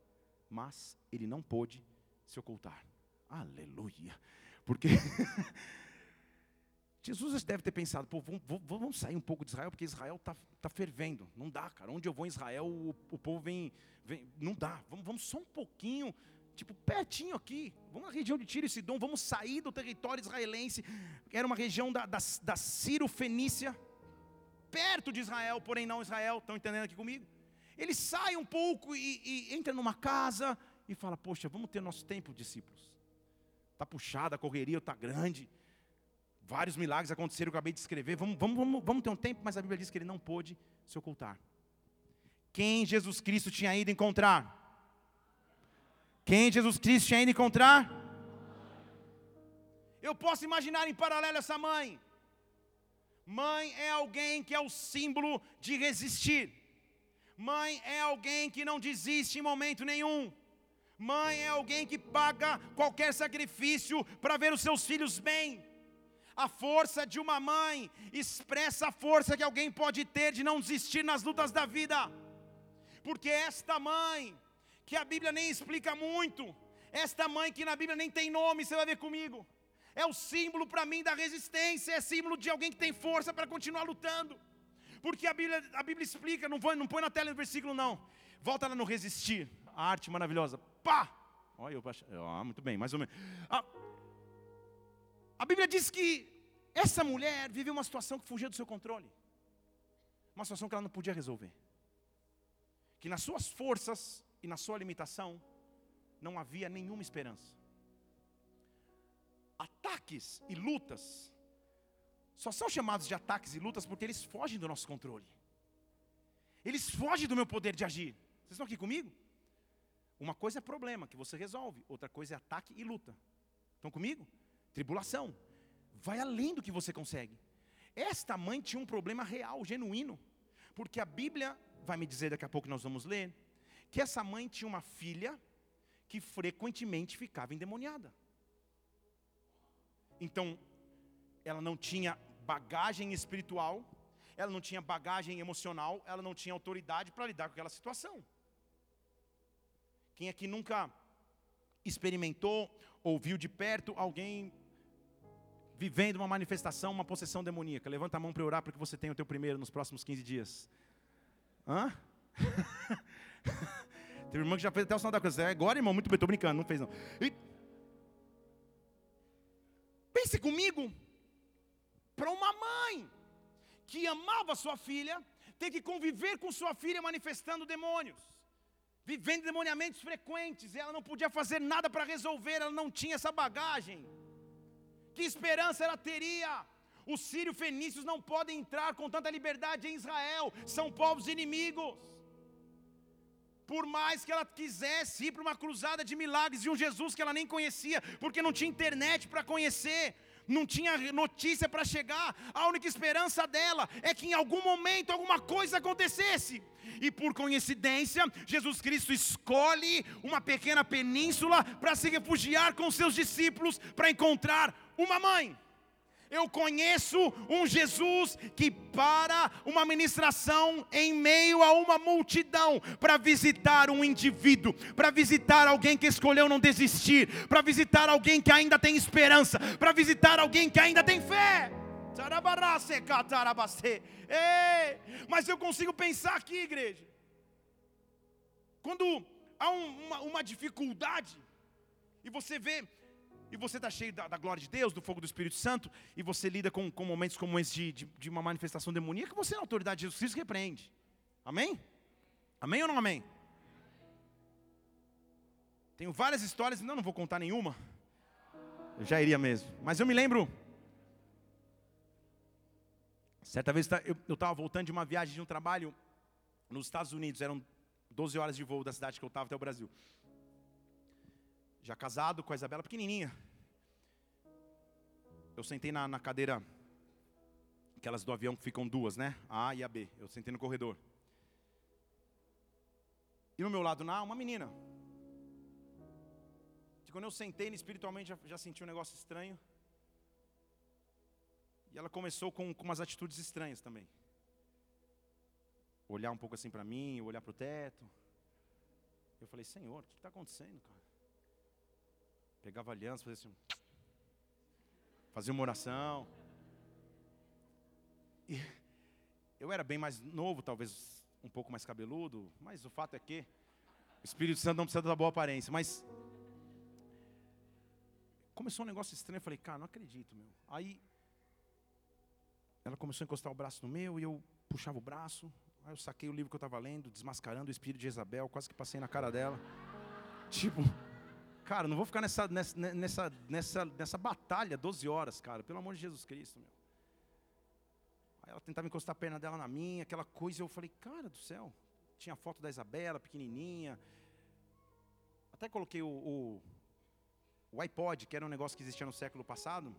mas ele não pôde se ocultar. Aleluia. Porque [laughs] Jesus deve ter pensado, pô, vamos, vamos, sair um pouco de Israel, porque Israel está tá fervendo. Não dá, cara. Onde eu vou em Israel, o, o povo vem, vem, Não dá. Vamos, vamos só um pouquinho tipo, pertinho aqui, vamos na região de Tiro e Sidom, vamos sair do território israelense, era uma região da, da, da Ciro Fenícia, perto de Israel, porém não Israel, estão entendendo aqui comigo? Ele sai um pouco e, e entra numa casa e fala, poxa, vamos ter nosso tempo, discípulos. Está puxada, a correria está grande, vários milagres aconteceram, eu acabei de escrever, vamos, vamos, vamos, vamos ter um tempo, mas a Bíblia diz que ele não pôde se ocultar. Quem Jesus Cristo tinha ido encontrar? Quem Jesus Cristo ido encontrar? Eu posso imaginar em paralelo essa mãe. Mãe é alguém que é o símbolo de resistir. Mãe é alguém que não desiste em momento nenhum. Mãe é alguém que paga qualquer sacrifício para ver os seus filhos bem. A força de uma mãe expressa a força que alguém pode ter de não desistir nas lutas da vida. Porque esta mãe, que a Bíblia nem explica muito, esta mãe que na Bíblia nem tem nome, você vai ver comigo, é o símbolo para mim da resistência, é símbolo de alguém que tem força para continuar lutando. Porque a Bíblia, a Bíblia explica, não, põe, não põe na tela o versículo não. Volta lá no resistir, a arte maravilhosa. Pá! Olha, eu, ah, muito bem, mais ou menos. A Bíblia diz que essa mulher viveu uma situação que fugia do seu controle. Uma situação que ela não podia resolver. Que nas suas forças e na sua limitação não havia nenhuma esperança. Ataques e lutas só são chamados de ataques e lutas porque eles fogem do nosso controle. Eles fogem do meu poder de agir. Vocês estão aqui comigo? Uma coisa é problema que você resolve, outra coisa é ataque e luta. Estão comigo? Tribulação. Vai além do que você consegue. Esta mãe tinha um problema real, genuíno. Porque a Bíblia vai me dizer daqui a pouco nós vamos ler que essa mãe tinha uma filha que frequentemente ficava endemoniada. Então, ela não tinha bagagem espiritual, ela não tinha bagagem emocional, ela não tinha autoridade para lidar com aquela situação. Quem aqui nunca experimentou, ouviu de perto alguém vivendo uma manifestação, uma possessão demoníaca? Levanta a mão para orar para que você tenha o teu primeiro nos próximos 15 dias. Hã? [laughs] Teve irmão que já fez até o sinal da cruz. É agora, irmão, muito bem, estou brincando, não fez não. E... Pense comigo, para uma mãe que amava sua filha, ter que conviver com sua filha manifestando demônios, vivendo demoniamentos frequentes, ela não podia fazer nada para resolver, ela não tinha essa bagagem. Que esperança ela teria? Os sírios fenícios não podem entrar com tanta liberdade em Israel, são povos inimigos. Por mais que ela quisesse ir para uma cruzada de milagres de um Jesus que ela nem conhecia, porque não tinha internet para conhecer, não tinha notícia para chegar, a única esperança dela é que em algum momento alguma coisa acontecesse. E por coincidência, Jesus Cristo escolhe uma pequena península para se refugiar com seus discípulos para encontrar uma mãe. Eu conheço um Jesus que para uma ministração em meio a uma multidão para visitar um indivíduo, para visitar alguém que escolheu não desistir, para visitar alguém que ainda tem esperança, para visitar alguém que ainda tem fé. Mas eu consigo pensar aqui, igreja. Quando há uma, uma dificuldade, e você vê e você está cheio da, da, glória de Deus, do fogo do Espírito Santo, e você lida com, com momentos como esse de, de, de, uma manifestação demoníaca, você, na autoridade de Jesus Cristo, repreende. Amém? Amém ou não amém? Tenho várias histórias, não, não vou contar nenhuma. Eu já iria mesmo. Mas eu me lembro. Certa vez eu estava voltando de uma viagem de um trabalho nos Estados Unidos, eram 12 horas de voo da cidade que eu estava até o Brasil já casado com a Isabela pequenininha. Eu sentei na, na cadeira, aquelas do avião que ficam duas, né? A A e a B. Eu sentei no corredor. E no meu lado, na uma menina. Quando eu sentei, espiritualmente já, já senti um negócio estranho. E ela começou com, com umas atitudes estranhas também. Olhar um pouco assim para mim, olhar para o teto. Eu falei, Senhor, o que está acontecendo, cara? Pegava aliança, fazia assim. Fazia uma oração. E eu era bem mais novo, talvez um pouco mais cabeludo, mas o fato é que o Espírito Santo não precisa da boa aparência. Mas começou um negócio estranho, eu falei, cara, não acredito, meu. Aí ela começou a encostar o braço no meu e eu puxava o braço. Aí eu saquei o livro que eu estava lendo, Desmascarando o Espírito de Isabel, quase que passei na cara dela. Tipo, Cara, não vou ficar nessa, nessa, nessa, nessa, nessa batalha 12 horas, cara, pelo amor de Jesus Cristo, meu. Aí ela tentava encostar a perna dela na minha, aquela coisa, eu falei, cara do céu. Tinha foto da Isabela, pequenininha. Até coloquei o, o, o iPod, que era um negócio que existia no século passado.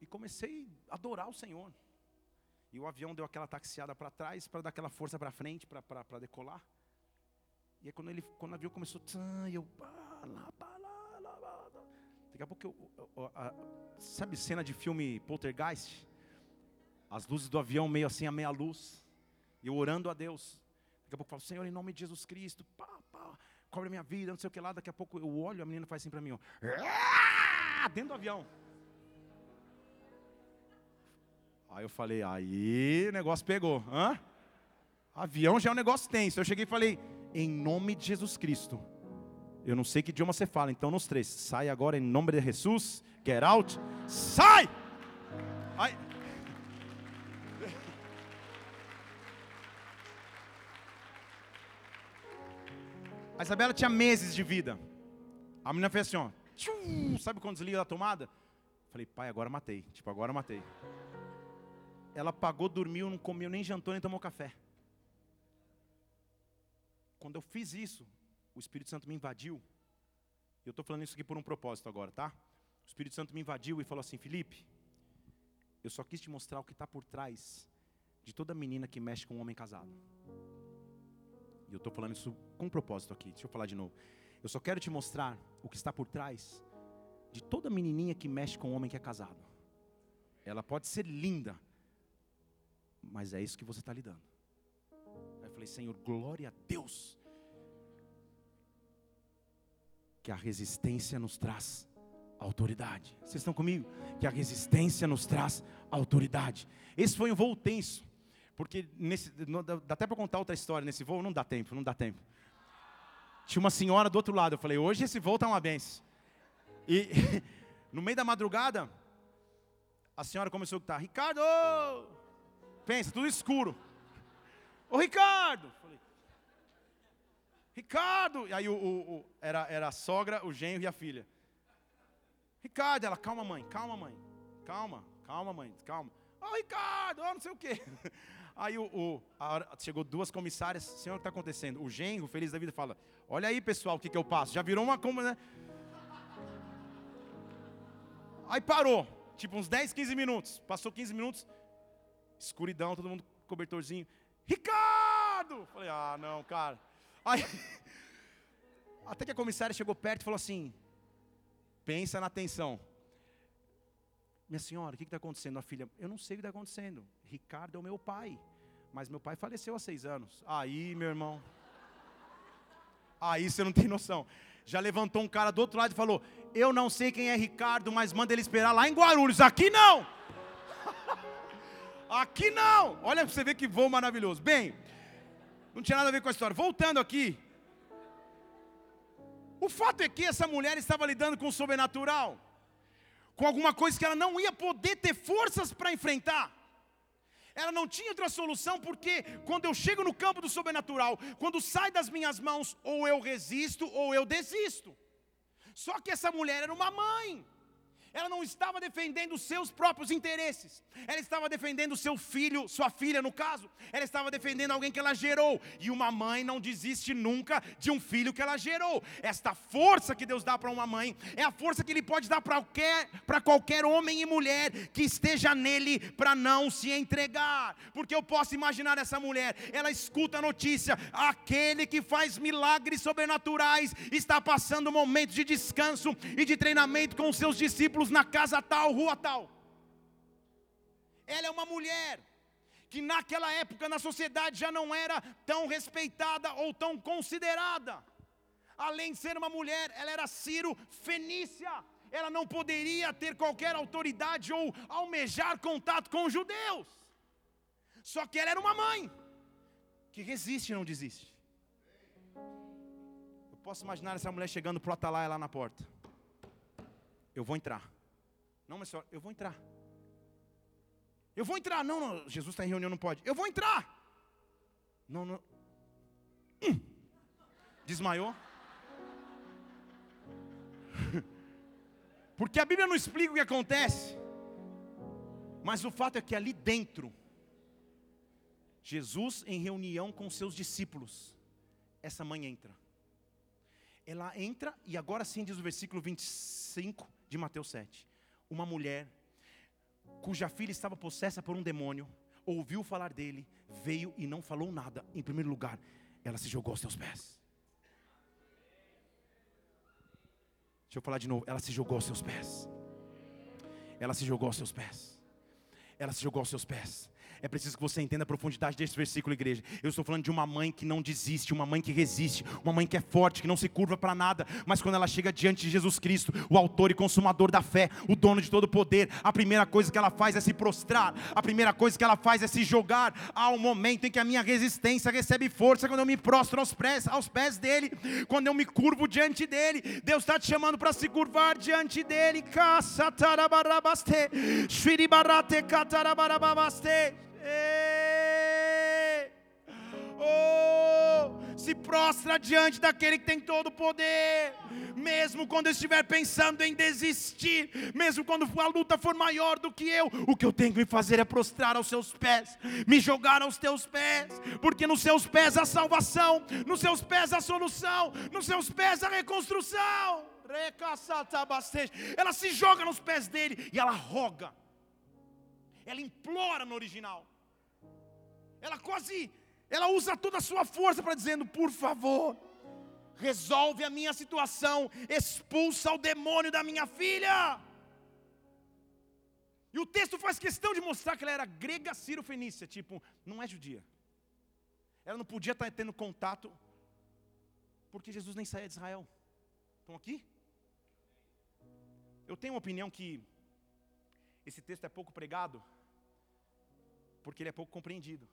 E comecei a adorar o Senhor. E o avião deu aquela taxiada para trás, para dar aquela força para frente, para decolar. E aí quando, ele, quando o avião começou, tã, eu, daqui a pouco, eu, eu, a, sabe cena de filme Poltergeist? As luzes do avião meio assim, a meia luz. E eu orando a Deus. Daqui a pouco eu falo, Senhor, em nome de Jesus Cristo, pá, pá, cobre a minha vida, não sei o que lá. Daqui a pouco eu olho, a menina faz assim para mim, ó, "Ah!" dentro do avião. Aí eu falei, aí o negócio pegou. Hã? Avião já é um negócio tenso. Eu cheguei e falei, em nome de Jesus Cristo. Eu não sei que idioma você fala, então nos três. Sai agora em nome de Jesus. Get out. Sai! Aí, A Isabela tinha meses de vida. A menina fez assim, ó. tchum, sabe quando desliga da tomada? Falei, pai, agora matei. Tipo, agora matei. Ela pagou, dormiu, não comeu, nem jantou, nem tomou café. Quando eu fiz isso, o Espírito Santo me invadiu. Eu estou falando isso aqui por um propósito agora, tá? O Espírito Santo me invadiu e falou assim: Felipe, eu só quis te mostrar o que está por trás de toda menina que mexe com um homem casado. E eu estou falando isso com um propósito aqui. Deixa eu falar de novo. Eu só quero te mostrar o que está por trás de toda menininha que mexe com um homem que é casado. Ela pode ser linda, mas é isso que você está lidando. Falei, Senhor, glória a Deus. Que a resistência nos traz autoridade. Vocês estão comigo? Que a resistência nos traz autoridade. Esse foi um voo tenso. Porque nesse, não, dá até para contar outra história nesse voo, não dá tempo, não dá tempo. Tinha uma senhora do outro lado, eu falei, hoje esse voo está uma benção. E [laughs] no meio da madrugada, a senhora começou a gritar, Ricardo! Pensa, tudo escuro. Ô Ricardo! Falei, Ricardo! E aí o, o, o, era, era a sogra, o genro e a filha. Ricardo, ela, calma mãe, calma mãe, calma, calma mãe, calma. Ô Ricardo, oh, não sei o quê. [laughs] Aí o, hora, chegou duas comissárias, senhor, o que está acontecendo? O genro, feliz da vida, fala: Olha aí, pessoal, o que, que eu passo? Já virou uma como, né? Aí parou, tipo uns 10, 15 minutos. Passou 15 minutos, escuridão, todo mundo cobertorzinho. Ricardo! Falei, ah, não, cara. Aí, [laughs] até que a comissária chegou perto e falou assim: Pensa na atenção. Minha senhora, o que está acontecendo? A filha, eu não sei o que está acontecendo. Ricardo é o meu pai, mas meu pai faleceu há seis anos. Aí, meu irmão, aí você não tem noção. Já levantou um cara do outro lado e falou: Eu não sei quem é Ricardo, mas manda ele esperar lá em Guarulhos. Aqui não! Aqui não! Olha para você ver que voo maravilhoso. Bem, não tinha nada a ver com a história. Voltando aqui. O fato é que essa mulher estava lidando com o sobrenatural com alguma coisa que ela não ia poder ter forças para enfrentar. Ela não tinha outra solução, porque quando eu chego no campo do sobrenatural, quando sai das minhas mãos, ou eu resisto ou eu desisto. Só que essa mulher era uma mãe ela não estava defendendo os seus próprios interesses, ela estava defendendo o seu filho, sua filha no caso, ela estava defendendo alguém que ela gerou, e uma mãe não desiste nunca de um filho que ela gerou. Esta força que Deus dá para uma mãe é a força que Ele pode dar para qualquer, qualquer homem e mulher que esteja nele para não se entregar, porque eu posso imaginar essa mulher, ela escuta a notícia: aquele que faz milagres sobrenaturais está passando um momento de descanso e de treinamento com os seus discípulos na casa tal, rua tal. Ela é uma mulher que naquela época na sociedade já não era tão respeitada ou tão considerada. Além de ser uma mulher, ela era Ciro Fenícia. Ela não poderia ter qualquer autoridade ou almejar contato com os judeus. Só que ela era uma mãe que resiste e não desiste. Eu posso imaginar essa mulher chegando para o Atalaia lá na porta. Eu vou entrar. Não, mas senhora, eu vou entrar. Eu vou entrar. Não, não, Jesus está em reunião, não pode. Eu vou entrar. Não, não. Hum. Desmaiou. [laughs] Porque a Bíblia não explica o que acontece. Mas o fato é que ali dentro, Jesus em reunião com seus discípulos, essa mãe entra. Ela entra, e agora sim diz o versículo 25 de Mateus 7 uma mulher cuja filha estava possessa por um demônio, ouviu falar dele, veio e não falou nada. Em primeiro lugar, ela se jogou aos seus pés. Deixa eu falar de novo. Ela se jogou aos seus pés. Ela se jogou aos seus pés. Ela se jogou aos seus pés. É preciso que você entenda a profundidade desse versículo, igreja. Eu estou falando de uma mãe que não desiste, uma mãe que resiste, uma mãe que é forte, que não se curva para nada, mas quando ela chega diante de Jesus Cristo, o autor e consumador da fé, o dono de todo o poder, a primeira coisa que ela faz é se prostrar, a primeira coisa que ela faz é se jogar. Há um momento em que a minha resistência recebe força quando eu me prostro aos pés, aos pés dele, quando eu me curvo diante dele. Deus está te chamando para se curvar diante dele. Caça tarabarabaste, Oh, se prostra diante daquele que tem todo o poder, mesmo quando eu estiver pensando em desistir, mesmo quando a luta for maior do que eu, o que eu tenho que fazer é prostrar aos seus pés, me jogar aos teus pés, porque nos seus pés a salvação, nos seus pés a solução, nos seus pés a reconstrução. Ela se joga nos pés dele e ela roga, ela implora no original. Ela quase, ela usa toda a sua força para dizendo: por favor, resolve a minha situação, expulsa o demônio da minha filha. E o texto faz questão de mostrar que ela era grega sírio-fenícia, tipo, não é judia. Ela não podia estar tendo contato, porque Jesus nem saía de Israel. Estão aqui? Eu tenho uma opinião que esse texto é pouco pregado, porque ele é pouco compreendido.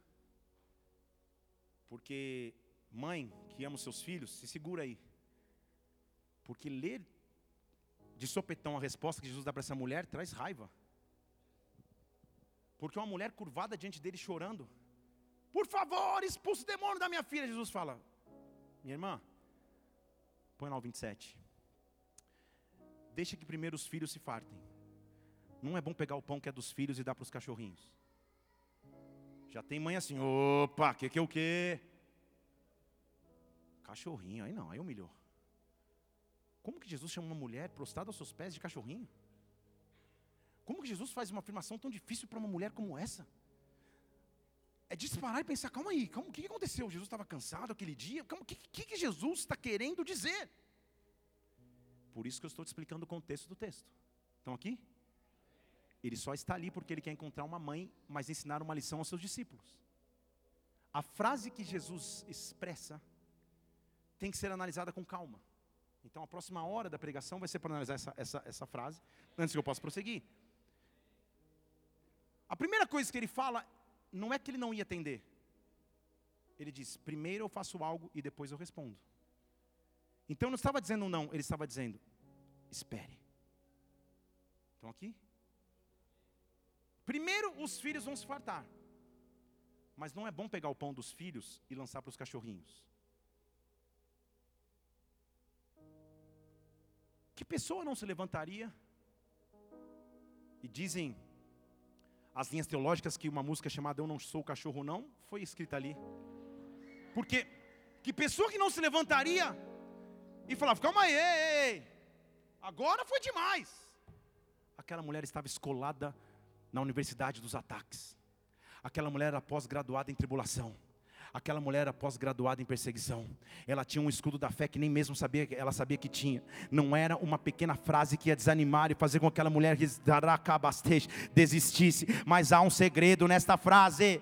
Porque mãe que ama os seus filhos, se segura aí. Porque ler de sopetão a resposta que Jesus dá para essa mulher traz raiva. Porque uma mulher curvada diante dele chorando, por favor, expulse o demônio da minha filha. Jesus fala, minha irmã, põe lá o 27. Deixa que primeiro os filhos se fartem. Não é bom pegar o pão que é dos filhos e dar para os cachorrinhos. Já tem mãe assim, opa, que que é o quê? Cachorrinho, aí não, aí humilhou. Como que Jesus chama uma mulher prostrada aos seus pés de cachorrinho? Como que Jesus faz uma afirmação tão difícil para uma mulher como essa? É disparar e pensar, calma aí, calma, o que aconteceu? Jesus estava cansado aquele dia? O que, que, que Jesus está querendo dizer? Por isso que eu estou te explicando o contexto do texto. Estão aqui? Ele só está ali porque ele quer encontrar uma mãe, mas ensinar uma lição aos seus discípulos. A frase que Jesus expressa tem que ser analisada com calma. Então a próxima hora da pregação vai ser para analisar essa, essa, essa frase, antes que eu possa prosseguir. A primeira coisa que ele fala, não é que ele não ia atender. Ele diz: primeiro eu faço algo e depois eu respondo. Então não estava dizendo não, ele estava dizendo: espere. Estão aqui? Primeiro os filhos vão se fartar. Mas não é bom pegar o pão dos filhos e lançar para os cachorrinhos. Que pessoa não se levantaria? E dizem as linhas teológicas que uma música chamada Eu Não Sou Cachorro Não foi escrita ali. Porque que pessoa que não se levantaria e falava, calma aí, ei, ei, agora foi demais. Aquela mulher estava escolada na universidade dos ataques. Aquela mulher era pós-graduada em tribulação. Aquela mulher era pós-graduada em perseguição. Ela tinha um escudo da fé que nem mesmo sabia, ela sabia que tinha. Não era uma pequena frase que ia desanimar e fazer com que aquela mulher desistisse. Mas há um segredo nesta frase.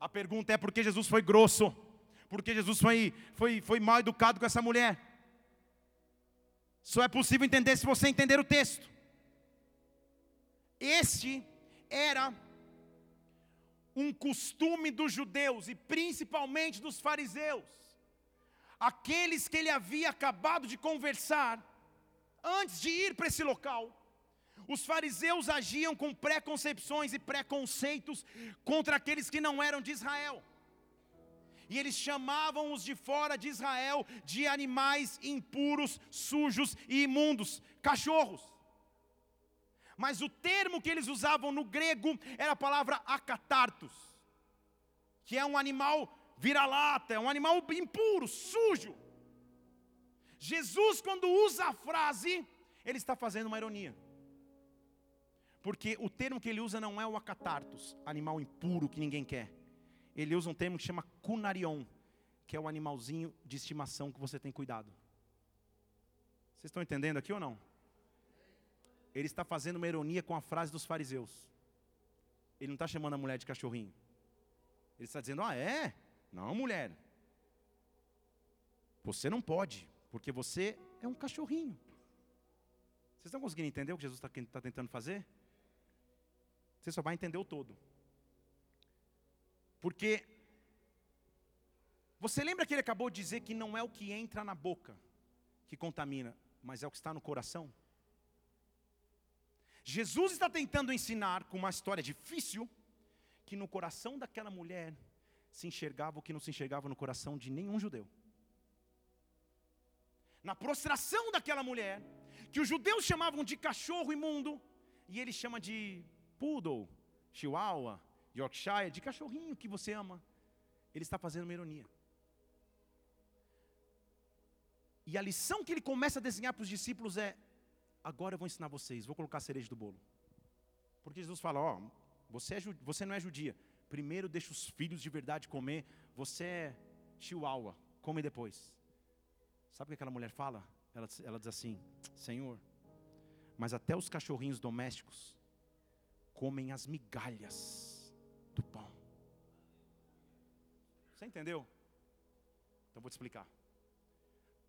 A pergunta é por que Jesus foi grosso? Por que Jesus foi, foi, foi mal educado com essa mulher? Só é possível entender se você entender o texto. Este era um costume dos judeus e principalmente dos fariseus. Aqueles que ele havia acabado de conversar antes de ir para esse local. Os fariseus agiam com preconcepções e preconceitos contra aqueles que não eram de Israel. E eles chamavam os de fora de Israel de animais impuros, sujos e imundos, cachorros. Mas o termo que eles usavam no grego era a palavra acatartos, que é um animal vira-lata, é um animal impuro, sujo. Jesus, quando usa a frase, ele está fazendo uma ironia. Porque o termo que ele usa não é o acatartos, animal impuro que ninguém quer. Ele usa um termo que chama cunarion, que é o animalzinho de estimação que você tem cuidado. Vocês estão entendendo aqui ou não? Ele está fazendo uma ironia com a frase dos fariseus. Ele não está chamando a mulher de cachorrinho. Ele está dizendo: Ah, é? Não, mulher. Você não pode, porque você é um cachorrinho. Vocês estão conseguindo entender o que Jesus está tá tentando fazer? Você só vai entender o todo. Porque você lembra que ele acabou de dizer que não é o que entra na boca que contamina, mas é o que está no coração? Jesus está tentando ensinar com uma história difícil que no coração daquela mulher se enxergava o que não se enxergava no coração de nenhum judeu. Na prostração daquela mulher, que os judeus chamavam de cachorro imundo, e ele chama de poodle, chihuahua, Yorkshire, de cachorrinho que você ama. Ele está fazendo uma ironia. E a lição que ele começa a desenhar para os discípulos é: agora eu vou ensinar vocês, vou colocar a cereja do bolo. Porque Jesus fala: ó, você, é, você não é judia, primeiro deixa os filhos de verdade comer, você é chihuahua, come depois. Sabe o que aquela mulher fala? Ela, ela diz assim: Senhor, mas até os cachorrinhos domésticos comem as migalhas do pão. Você entendeu? Então vou te explicar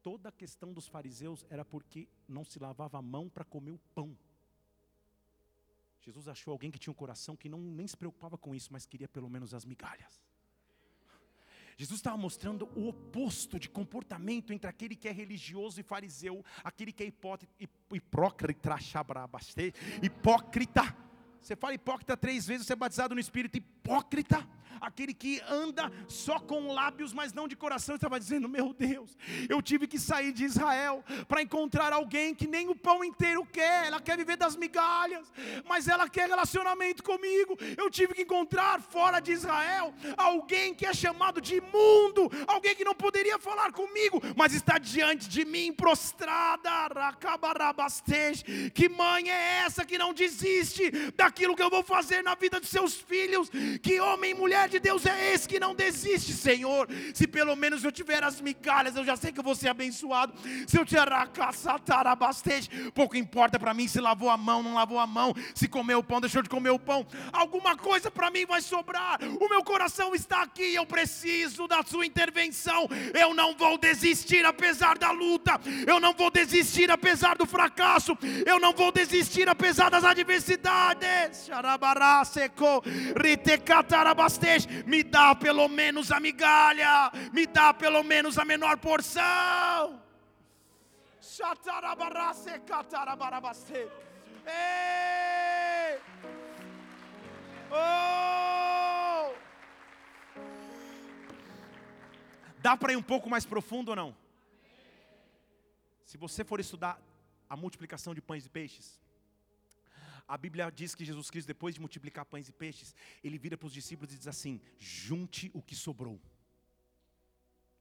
toda a questão dos fariseus era porque não se lavava a mão para comer o pão. Jesus achou alguém que tinha um coração que não nem se preocupava com isso, mas queria pelo menos as migalhas. Jesus estava mostrando o oposto de comportamento entre aquele que é religioso e fariseu, aquele que é hipócrita, hipócrita, hipócrita. Você fala hipócrita três vezes, você é batizado no Espírito, hipócrita aquele que anda só com lábios, mas não de coração, estava dizendo: Meu Deus, eu tive que sair de Israel para encontrar alguém que nem o pão inteiro quer, ela quer viver das migalhas, mas ela quer relacionamento comigo. Eu tive que encontrar fora de Israel alguém que é chamado de imundo, alguém que não poderia falar comigo, mas está diante de mim prostrada. Que mãe é essa que não desiste daquilo que eu vou fazer na vida dos seus filhos? Que homem e mulher de Deus é esse que não desiste, Senhor. Se pelo menos eu tiver as migalhas, eu já sei que eu vou ser abençoado. Se eu te bastante, pouco importa para mim se lavou a mão, não lavou a mão, se comeu o pão, deixou de comer o pão. Alguma coisa para mim vai sobrar. O meu coração está aqui, eu preciso da sua intervenção. Eu não vou desistir apesar da luta. Eu não vou desistir apesar do fracasso. Eu não vou desistir apesar das adversidades. Xarabará, secou, me dá pelo menos a migalha, me dá pelo menos a menor porção. Ei! Oh! Dá para ir um pouco mais profundo ou não? Se você for estudar a multiplicação de pães e peixes, a Bíblia diz que Jesus Cristo, depois de multiplicar pães e peixes, ele vira para os discípulos e diz assim: junte o que sobrou.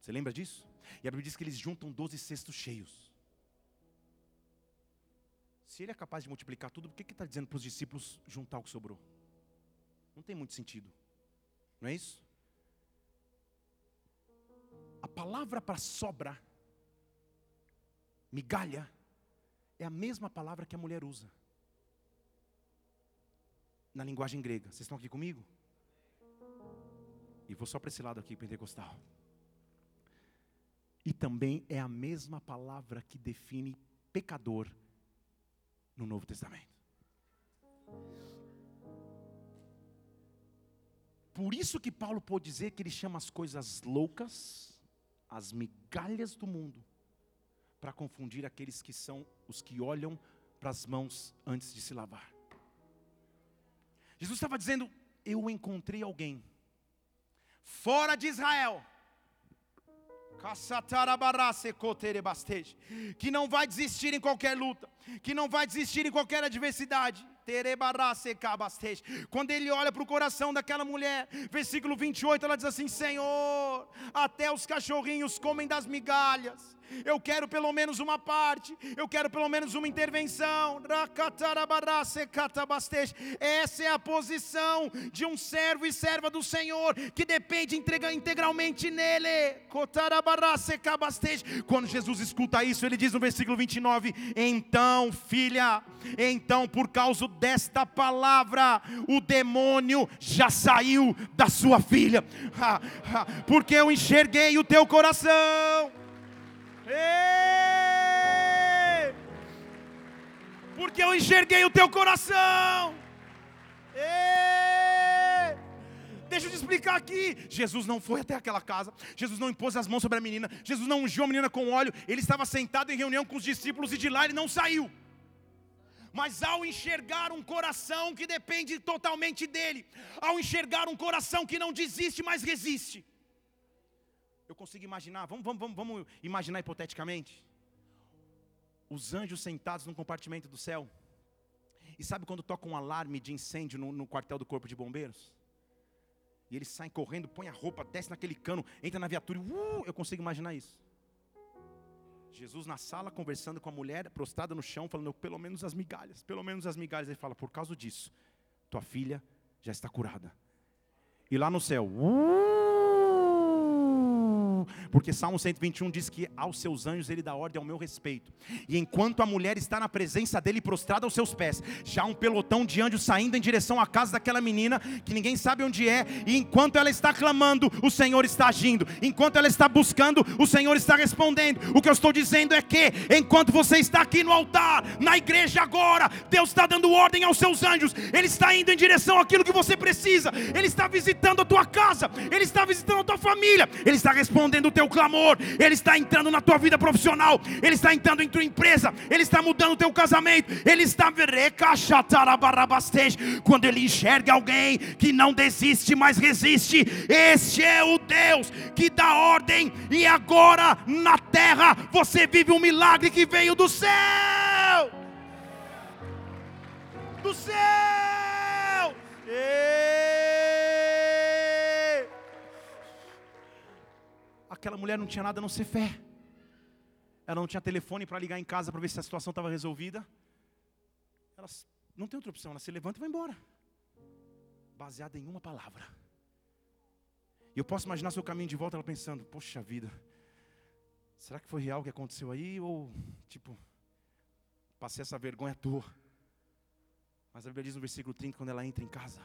Você lembra disso? E a Bíblia diz que eles juntam 12 cestos cheios. Se ele é capaz de multiplicar tudo, por que está dizendo para os discípulos juntar o que sobrou? Não tem muito sentido. Não é isso? A palavra para sobra, migalha, é a mesma palavra que a mulher usa na linguagem grega. Vocês estão aqui comigo? E vou só para esse lado aqui, pentecostal. E também é a mesma palavra que define pecador no Novo Testamento. Por isso que Paulo pode dizer que ele chama as coisas loucas, as migalhas do mundo, para confundir aqueles que são os que olham para as mãos antes de se lavar. Jesus estava dizendo: Eu encontrei alguém fora de Israel que não vai desistir em qualquer luta, que não vai desistir em qualquer adversidade. Quando ele olha para o coração daquela mulher, versículo 28, ela diz assim: Senhor, até os cachorrinhos comem das migalhas eu quero pelo menos uma parte, eu quero pelo menos uma intervenção. Essa é a posição de um servo e serva do Senhor que depende integralmente nele. Quando Jesus escuta isso, ele diz no versículo 29: Então, filha, então por causa desta palavra o demônio já saiu da sua filha, [laughs] porque eu enxerguei o teu coração. Ei! Porque eu enxerguei o teu coração. Ei! Deixa eu te explicar aqui. Jesus não foi até aquela casa. Jesus não impôs as mãos sobre a menina. Jesus não ungiu a menina com óleo. Ele estava sentado em reunião com os discípulos e de lá ele não saiu. Mas ao enxergar um coração que depende totalmente dele, ao enxergar um coração que não desiste, mas resiste. Eu consigo imaginar, vamos, vamos, vamos, vamos imaginar hipoteticamente. Os anjos sentados num compartimento do céu. E sabe quando toca um alarme de incêndio no, no quartel do corpo de bombeiros? E eles saem correndo, põe a roupa, desce naquele cano, entra na viatura e uh, eu consigo imaginar isso. Jesus na sala conversando com a mulher, prostrada no chão, falando, pelo menos as migalhas, pelo menos as migalhas. Ele fala, por causa disso, tua filha já está curada. E lá no céu, uh, porque Salmo 121 diz que aos seus anjos ele dá ordem ao meu respeito. E enquanto a mulher está na presença dele prostrada aos seus pés, já um pelotão de anjos saindo em direção à casa daquela menina, que ninguém sabe onde é, e enquanto ela está clamando, o Senhor está agindo. Enquanto ela está buscando, o Senhor está respondendo. O que eu estou dizendo é que, enquanto você está aqui no altar, na igreja agora, Deus está dando ordem aos seus anjos, Ele está indo em direção àquilo que você precisa, Ele está visitando a tua casa, Ele está visitando a tua família, Ele está respondendo o teu clamor, Ele está entrando na tua vida profissional, Ele está entrando em tua empresa, Ele está mudando o teu casamento, Ele está quando Ele enxerga alguém que não desiste, mas resiste, este é o Deus que dá ordem, e agora na terra você vive um milagre que veio do céu. Do céu. Aquela mulher não tinha nada a não ser fé. Ela não tinha telefone para ligar em casa para ver se a situação estava resolvida. Ela não tem outra opção, ela se levanta e vai embora. Baseada em uma palavra. E eu posso imaginar seu caminho de volta, ela pensando: Poxa vida, será que foi real o que aconteceu aí? Ou, tipo, passei essa vergonha à toa. Mas a Bíblia diz no versículo 30, quando ela entra em casa,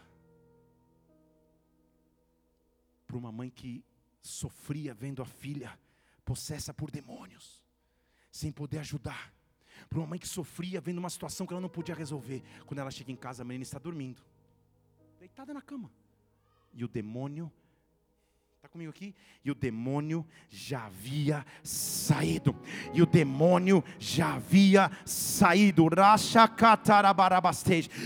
para uma mãe que sofria vendo a filha possessa por demônios, sem poder ajudar. Para uma mãe que sofria vendo uma situação que ela não podia resolver. Quando ela chega em casa, a menina está dormindo, deitada na cama. E o demônio Está comigo aqui? E o demônio já havia saído. E o demônio já havia saído.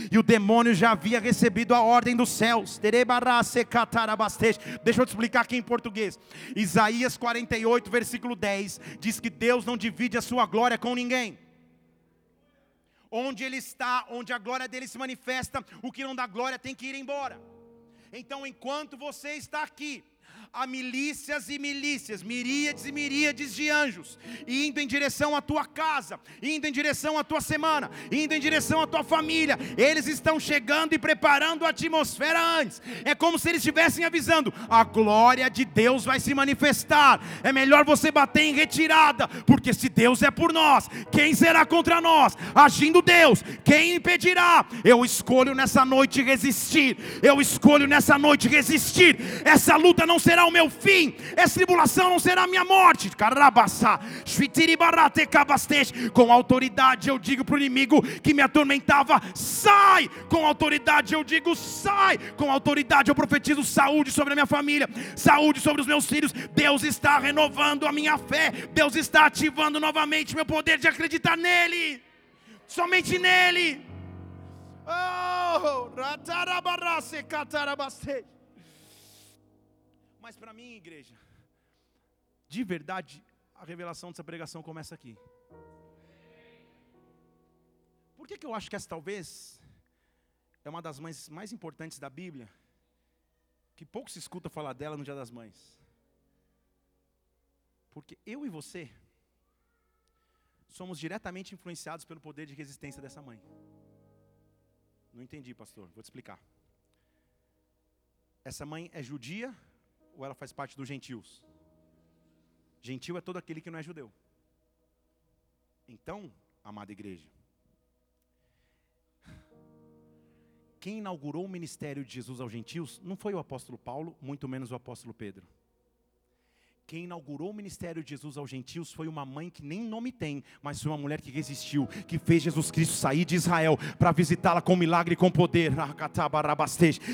E o demônio já havia recebido a ordem dos céus. Deixa eu te explicar aqui em português. Isaías 48, versículo 10 diz que Deus não divide a sua glória com ninguém. Onde Ele está, onde a glória dele se manifesta, o que não dá glória tem que ir embora. Então, enquanto você está aqui, a milícias e milícias, miríades e miríades de anjos, indo em direção à tua casa, indo em direção à tua semana, indo em direção à tua família. Eles estão chegando e preparando a atmosfera antes. É como se eles estivessem avisando: a glória de Deus vai se manifestar. É melhor você bater em retirada, porque se Deus é por nós, quem será contra nós? Agindo Deus, quem impedirá? Eu escolho nessa noite resistir. Eu escolho nessa noite resistir. Essa luta não será o meu fim, essa tribulação não será a minha morte. Com autoridade eu digo para o inimigo que me atormentava: sai! Com autoridade eu digo: sai! Com autoridade eu profetizo saúde sobre a minha família, saúde sobre os meus filhos. Deus está renovando a minha fé, Deus está ativando novamente meu poder de acreditar nele, somente nele. Oh, mas para mim, igreja, de verdade, a revelação dessa pregação começa aqui. Por que, que eu acho que essa talvez é uma das mães mais importantes da Bíblia? Que pouco se escuta falar dela no Dia das Mães. Porque eu e você somos diretamente influenciados pelo poder de resistência dessa mãe. Não entendi, pastor. Vou te explicar. Essa mãe é judia ou ela faz parte dos gentios? Gentil é todo aquele que não é judeu. Então, amada igreja, quem inaugurou o ministério de Jesus aos gentios não foi o apóstolo Paulo, muito menos o apóstolo Pedro. Quem inaugurou o ministério de Jesus aos gentios foi uma mãe que nem nome tem, mas foi uma mulher que resistiu, que fez Jesus Cristo sair de Israel para visitá-la com milagre e com poder.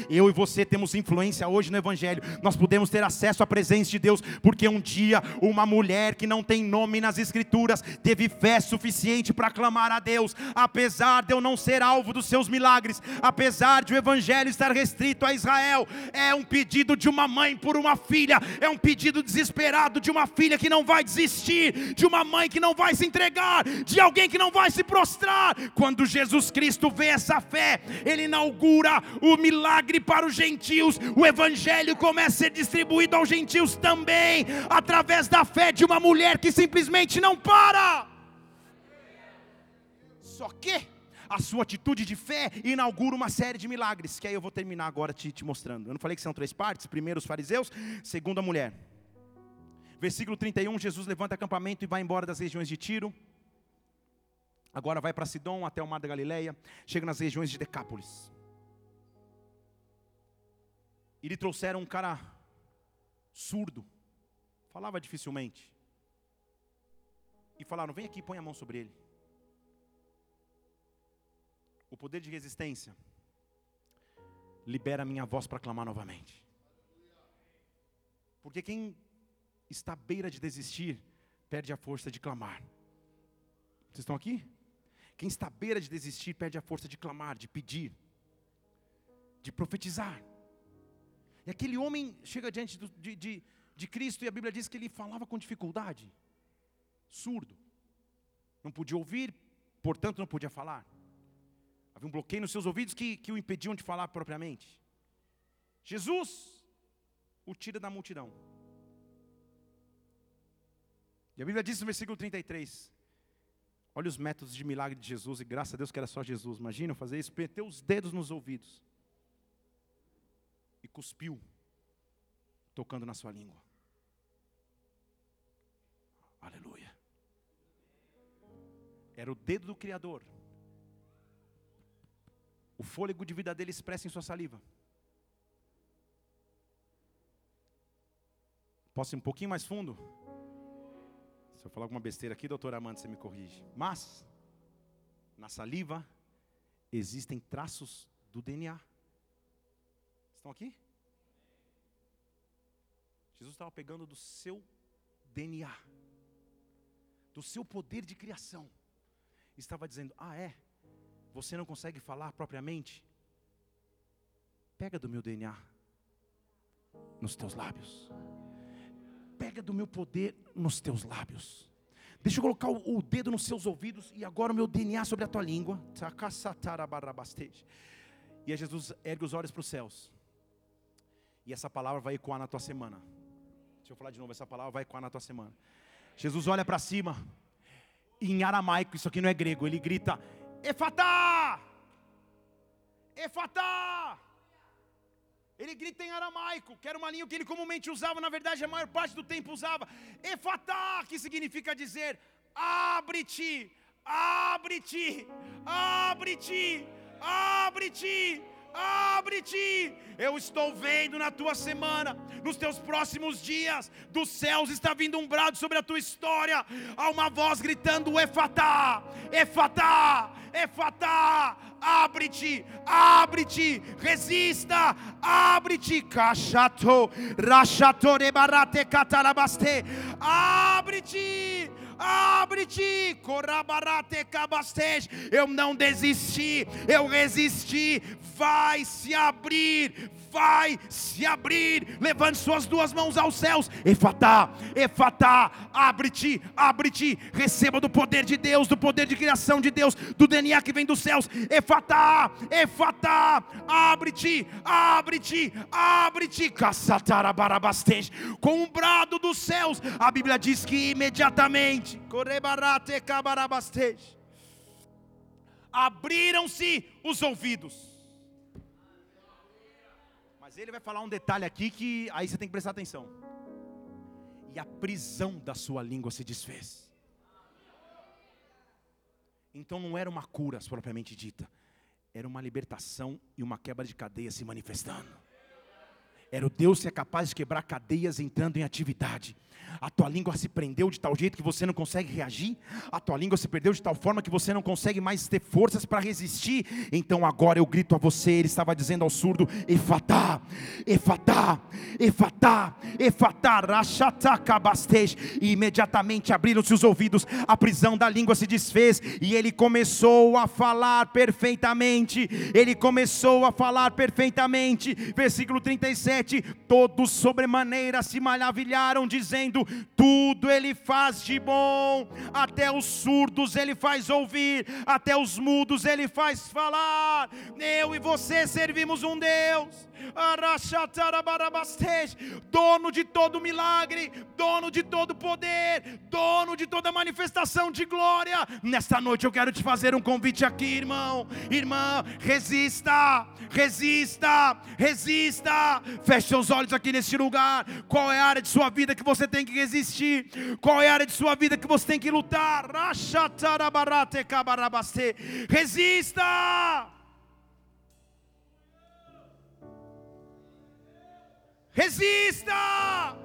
Eu e você temos influência hoje no Evangelho, nós podemos ter acesso à presença de Deus, porque um dia uma mulher que não tem nome nas Escrituras teve fé suficiente para clamar a Deus, apesar de eu não ser alvo dos seus milagres, apesar de o Evangelho estar restrito a Israel, é um pedido de uma mãe por uma filha, é um pedido desesperado de uma filha que não vai desistir, de uma mãe que não vai se entregar, de alguém que não vai se prostrar. Quando Jesus Cristo vê essa fé, ele inaugura o milagre para os gentios, o evangelho começa a ser distribuído aos gentios também, através da fé de uma mulher que simplesmente não para. Só que a sua atitude de fé inaugura uma série de milagres, que aí eu vou terminar agora te, te mostrando. Eu não falei que são três partes: primeiro os fariseus, segundo a mulher. Versículo 31, Jesus levanta acampamento e vai embora das regiões de Tiro. Agora vai para Sidom, até o mar da Galileia. Chega nas regiões de Decápolis. E lhe trouxeram um cara surdo. Falava dificilmente. E falaram: Vem aqui, põe a mão sobre ele. O poder de resistência libera a minha voz para clamar novamente. Porque quem está à beira de desistir, perde a força de clamar. Vocês estão aqui? Quem está à beira de desistir, perde a força de clamar, de pedir, de profetizar. E aquele homem chega diante do, de, de, de Cristo e a Bíblia diz que ele falava com dificuldade, surdo, não podia ouvir, portanto não podia falar. Havia um bloqueio nos seus ouvidos que, que o impediam de falar propriamente. Jesus o tira da multidão. E a Bíblia diz no versículo 33. Olha os métodos de milagre de Jesus, e graças a Deus que era só Jesus. Imagina fazer isso, meter os dedos nos ouvidos. E cuspiu, tocando na sua língua. Aleluia. Era o dedo do Criador. O fôlego de vida dele expressa em sua saliva. Posso ir um pouquinho mais fundo? Se eu falar alguma besteira aqui, doutor Amanda, você me corrige. Mas, na saliva, existem traços do DNA. Estão aqui? Jesus estava pegando do seu DNA, do seu poder de criação. Estava dizendo: Ah, é? Você não consegue falar propriamente? Pega do meu DNA nos teus lábios pega do meu poder nos teus lábios. Deixa eu colocar o, dedo nos seus ouvidos e agora o meu DNA sobre a tua língua. E Jesus ergue os olhos para os céus. E essa palavra vai ecoar na tua semana. Deixa eu falar de novo, essa palavra vai ecoar na tua semana. Jesus olha para cima. Em aramaico, isso aqui não é grego, ele grita: Efatá! Efatá! Ele grita em aramaico, que era uma língua que ele comumente usava, na verdade a maior parte do tempo usava. Efatá, que significa dizer: abre-te, abre-te, abre-te, abre-te. Abre-te, eu estou vendo na tua semana, nos teus próximos dias, dos céus está vindo um brado sobre a tua história. Há uma voz gritando: Efatá, Efatá, Efatá, abre-te, abre-te, resista, abre-te, cachato, rachatore barate catalabaste, abre-te, abre-te, corabarate cabastej, eu não desisti, eu resisti, vai se abrir, vai se abrir. Levante suas duas mãos aos céus. Efatá, Efatá, abre-te, abre-te. Receba do poder de Deus, do poder de criação de Deus, do DNA que vem dos céus. Efatá, Efatá, abre-te, abre-te, abre-te. Com um brado dos céus, a Bíblia diz que imediatamente, abriram-se os ouvidos ele vai falar um detalhe aqui que aí você tem que prestar atenção. E a prisão da sua língua se desfez. Então não era uma cura propriamente dita, era uma libertação e uma quebra de cadeia se manifestando. Era o Deus que é capaz de quebrar cadeias entrando em atividade. A tua língua se prendeu de tal jeito que você não consegue reagir. A tua língua se perdeu de tal forma que você não consegue mais ter forças para resistir. Então agora eu grito a você. Ele estava dizendo ao surdo: Efatá, Efatá, Efatá, Efatá, Rachatacabastej. E imediatamente abriram-se os ouvidos, a prisão da língua se desfez e ele começou a falar perfeitamente. Ele começou a falar perfeitamente. Versículo 37: Todos sobremaneira se maravilharam, dizendo: tudo Ele faz de bom, até os surdos Ele faz ouvir, até os mudos Ele faz falar. Eu e você servimos um Deus dono de todo milagre, dono de todo poder, dono de toda manifestação de glória. Nesta noite eu quero te fazer um convite aqui, irmão, irmã, resista, resista, resista. Feche seus olhos aqui neste lugar. Qual é a área de sua vida que você tem que resistir? Qual é a área de sua vida que você tem que lutar? Resista! Resista!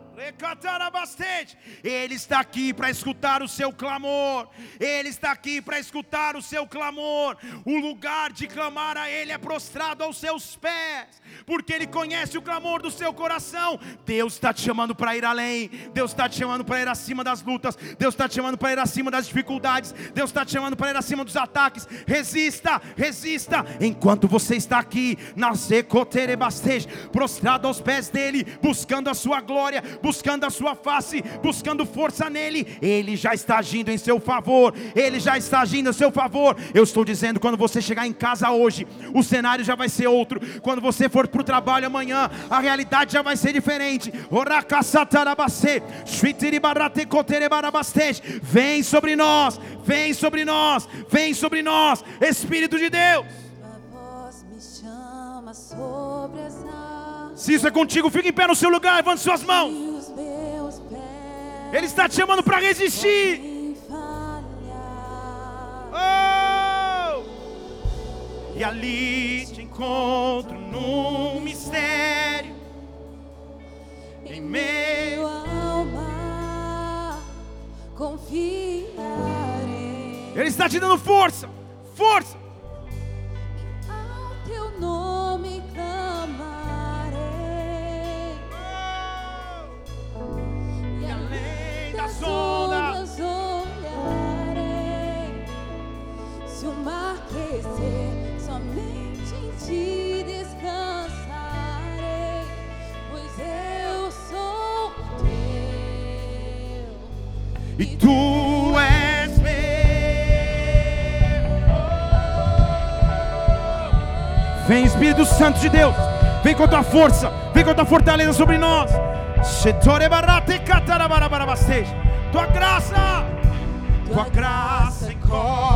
Ele está aqui para escutar o seu clamor. Ele está aqui para escutar o seu clamor. O lugar de clamar a Ele é prostrado aos seus pés, porque Ele conhece o clamor do seu coração. Deus está te chamando para ir além. Deus está te chamando para ir acima das lutas. Deus está te chamando para ir acima das dificuldades. Deus está te chamando para ir acima dos ataques. Resista, resista. Enquanto você está aqui, prostrado aos pés dele, buscando a sua glória buscando a sua face, buscando força nele, ele já está agindo em seu favor, ele já está agindo em seu favor. Eu estou dizendo, quando você chegar em casa hoje, o cenário já vai ser outro. Quando você for para o trabalho amanhã, a realidade já vai ser diferente. Vem sobre nós, vem sobre nós, vem sobre nós, Espírito de Deus. Se isso é contigo, fique em pé no seu lugar, levante suas mãos. Ele está te chamando para resistir. Oh! E ali te encontro está te dando força, força. Vem Espírito Santo de Deus, vem com a tua força, vem com a tua fortaleza sobre nós. Tua graça, tua graça encobre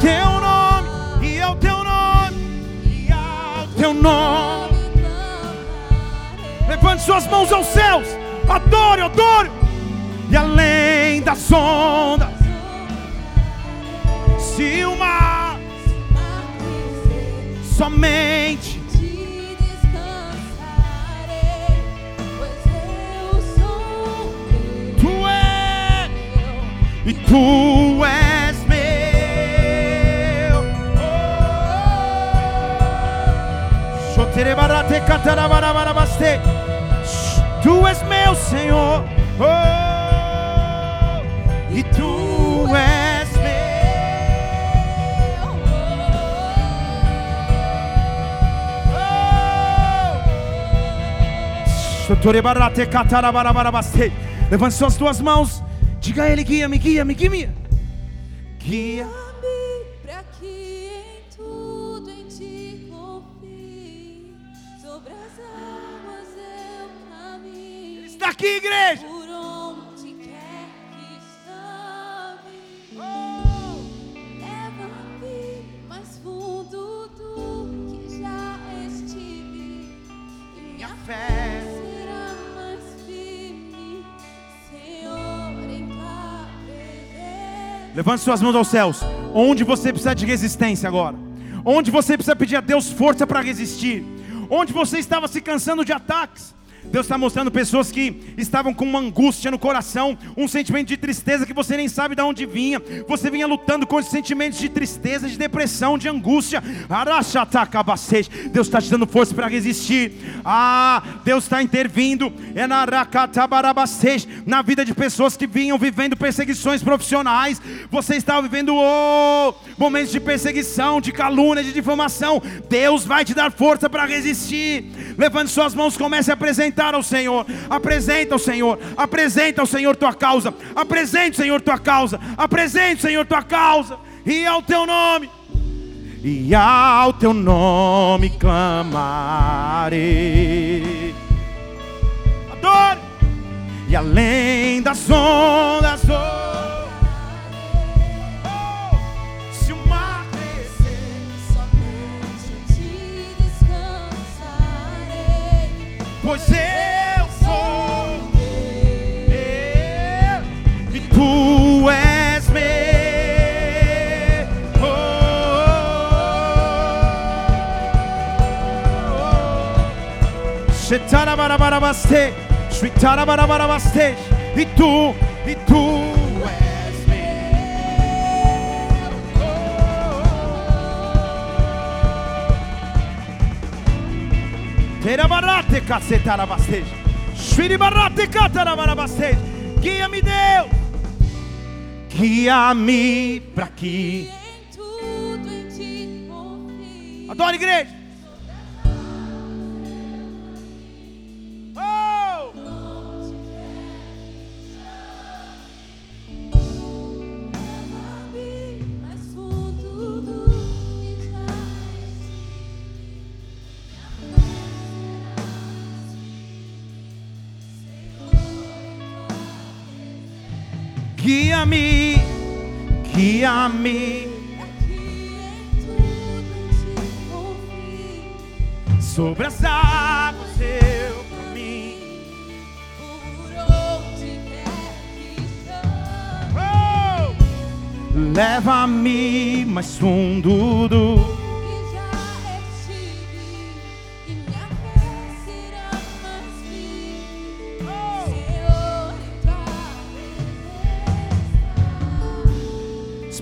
teu nome, e ao teu nome, e ao teu nome. Levante suas mãos aos céus, adore, adore, e além das ondas, se o mar somente Tu és e tu és Tu és meu Senhor, oh, e Tu és meu. Oh. Levante suas duas mãos, diga a Ele: guia-me, guia-me, guia-me. Guia. aqui, igreja.
Por onde quer que Senhor, em tua presença.
Levante suas mãos aos céus. Onde você precisa de resistência agora? Onde você precisa pedir a Deus força para resistir? Onde você estava se cansando de ataques? Deus está mostrando pessoas que estavam com uma angústia no coração, um sentimento de tristeza que você nem sabe de onde vinha. Você vinha lutando com esses sentimentos de tristeza, de depressão, de angústia. Deus está te dando força para resistir. Ah, Deus está intervindo na vida de pessoas que vinham vivendo perseguições profissionais. Você estava vivendo oh, momentos de perseguição, de calúnia, de difamação. Deus vai te dar força para resistir. Levante suas mãos, comece a apresentar apresentar ao Senhor. Apresenta ao Senhor. Apresenta ao Senhor tua causa. Apresente, Senhor, tua causa. Apresente, Senhor, tua causa. E ao teu nome. E ao teu nome clamarei. Adore. E além das ondas. Oh, pois eu sou meu e tu és meu. Oh. Shetarabarabaste, shritarabarabaste, e tu, e tu Terabarate cacetarabastej. Shiribarate catarabarabaste. Guia-me, Deus. Guia-me para que. Adore, igreja. Guia-me, guia-me sobre as águas eu caminho.
Por onde quer que
Oh! Leva-me mais fundo do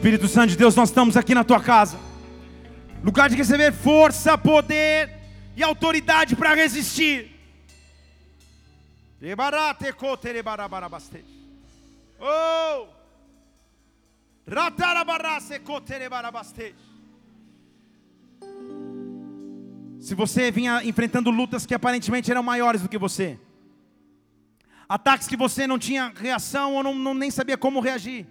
Espírito Santo de Deus, nós estamos aqui na tua casa. Lugar de receber força, poder e autoridade para resistir. Oh! Se você vinha enfrentando lutas que aparentemente eram maiores do que você, ataques que você não tinha reação ou não, não- nem sabia como reagir,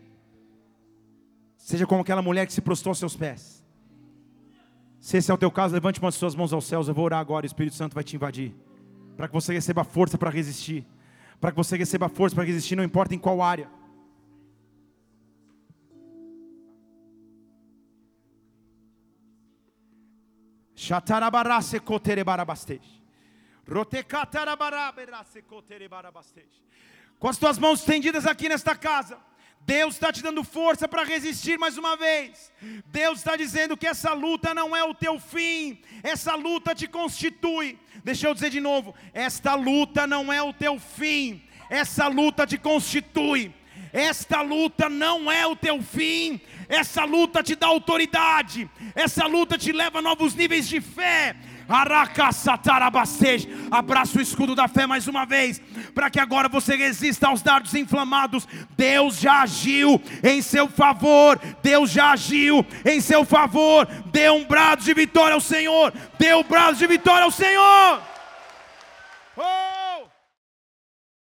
Seja como aquela mulher que se prostrou aos seus pés. Se esse é o teu caso, levante uma de suas mãos aos céus. Eu vou orar agora, o Espírito Santo vai te invadir. Para que você receba força para resistir. Para que você receba força para resistir, não importa em qual área. Com as tuas mãos estendidas aqui nesta casa, Deus está te dando força para resistir mais uma vez. Deus está dizendo que essa luta não é o teu fim, essa luta te constitui. Deixa eu dizer de novo: esta luta não é o teu fim, essa luta te constitui. Esta luta não é o teu fim, essa luta te dá autoridade, essa luta te leva a novos níveis de fé. Abraça o escudo da fé mais uma vez, para que agora você resista aos dardos inflamados. Deus já agiu em seu favor, Deus já agiu em seu favor. Dê um brado de vitória ao Senhor, dê um brado de vitória ao Senhor.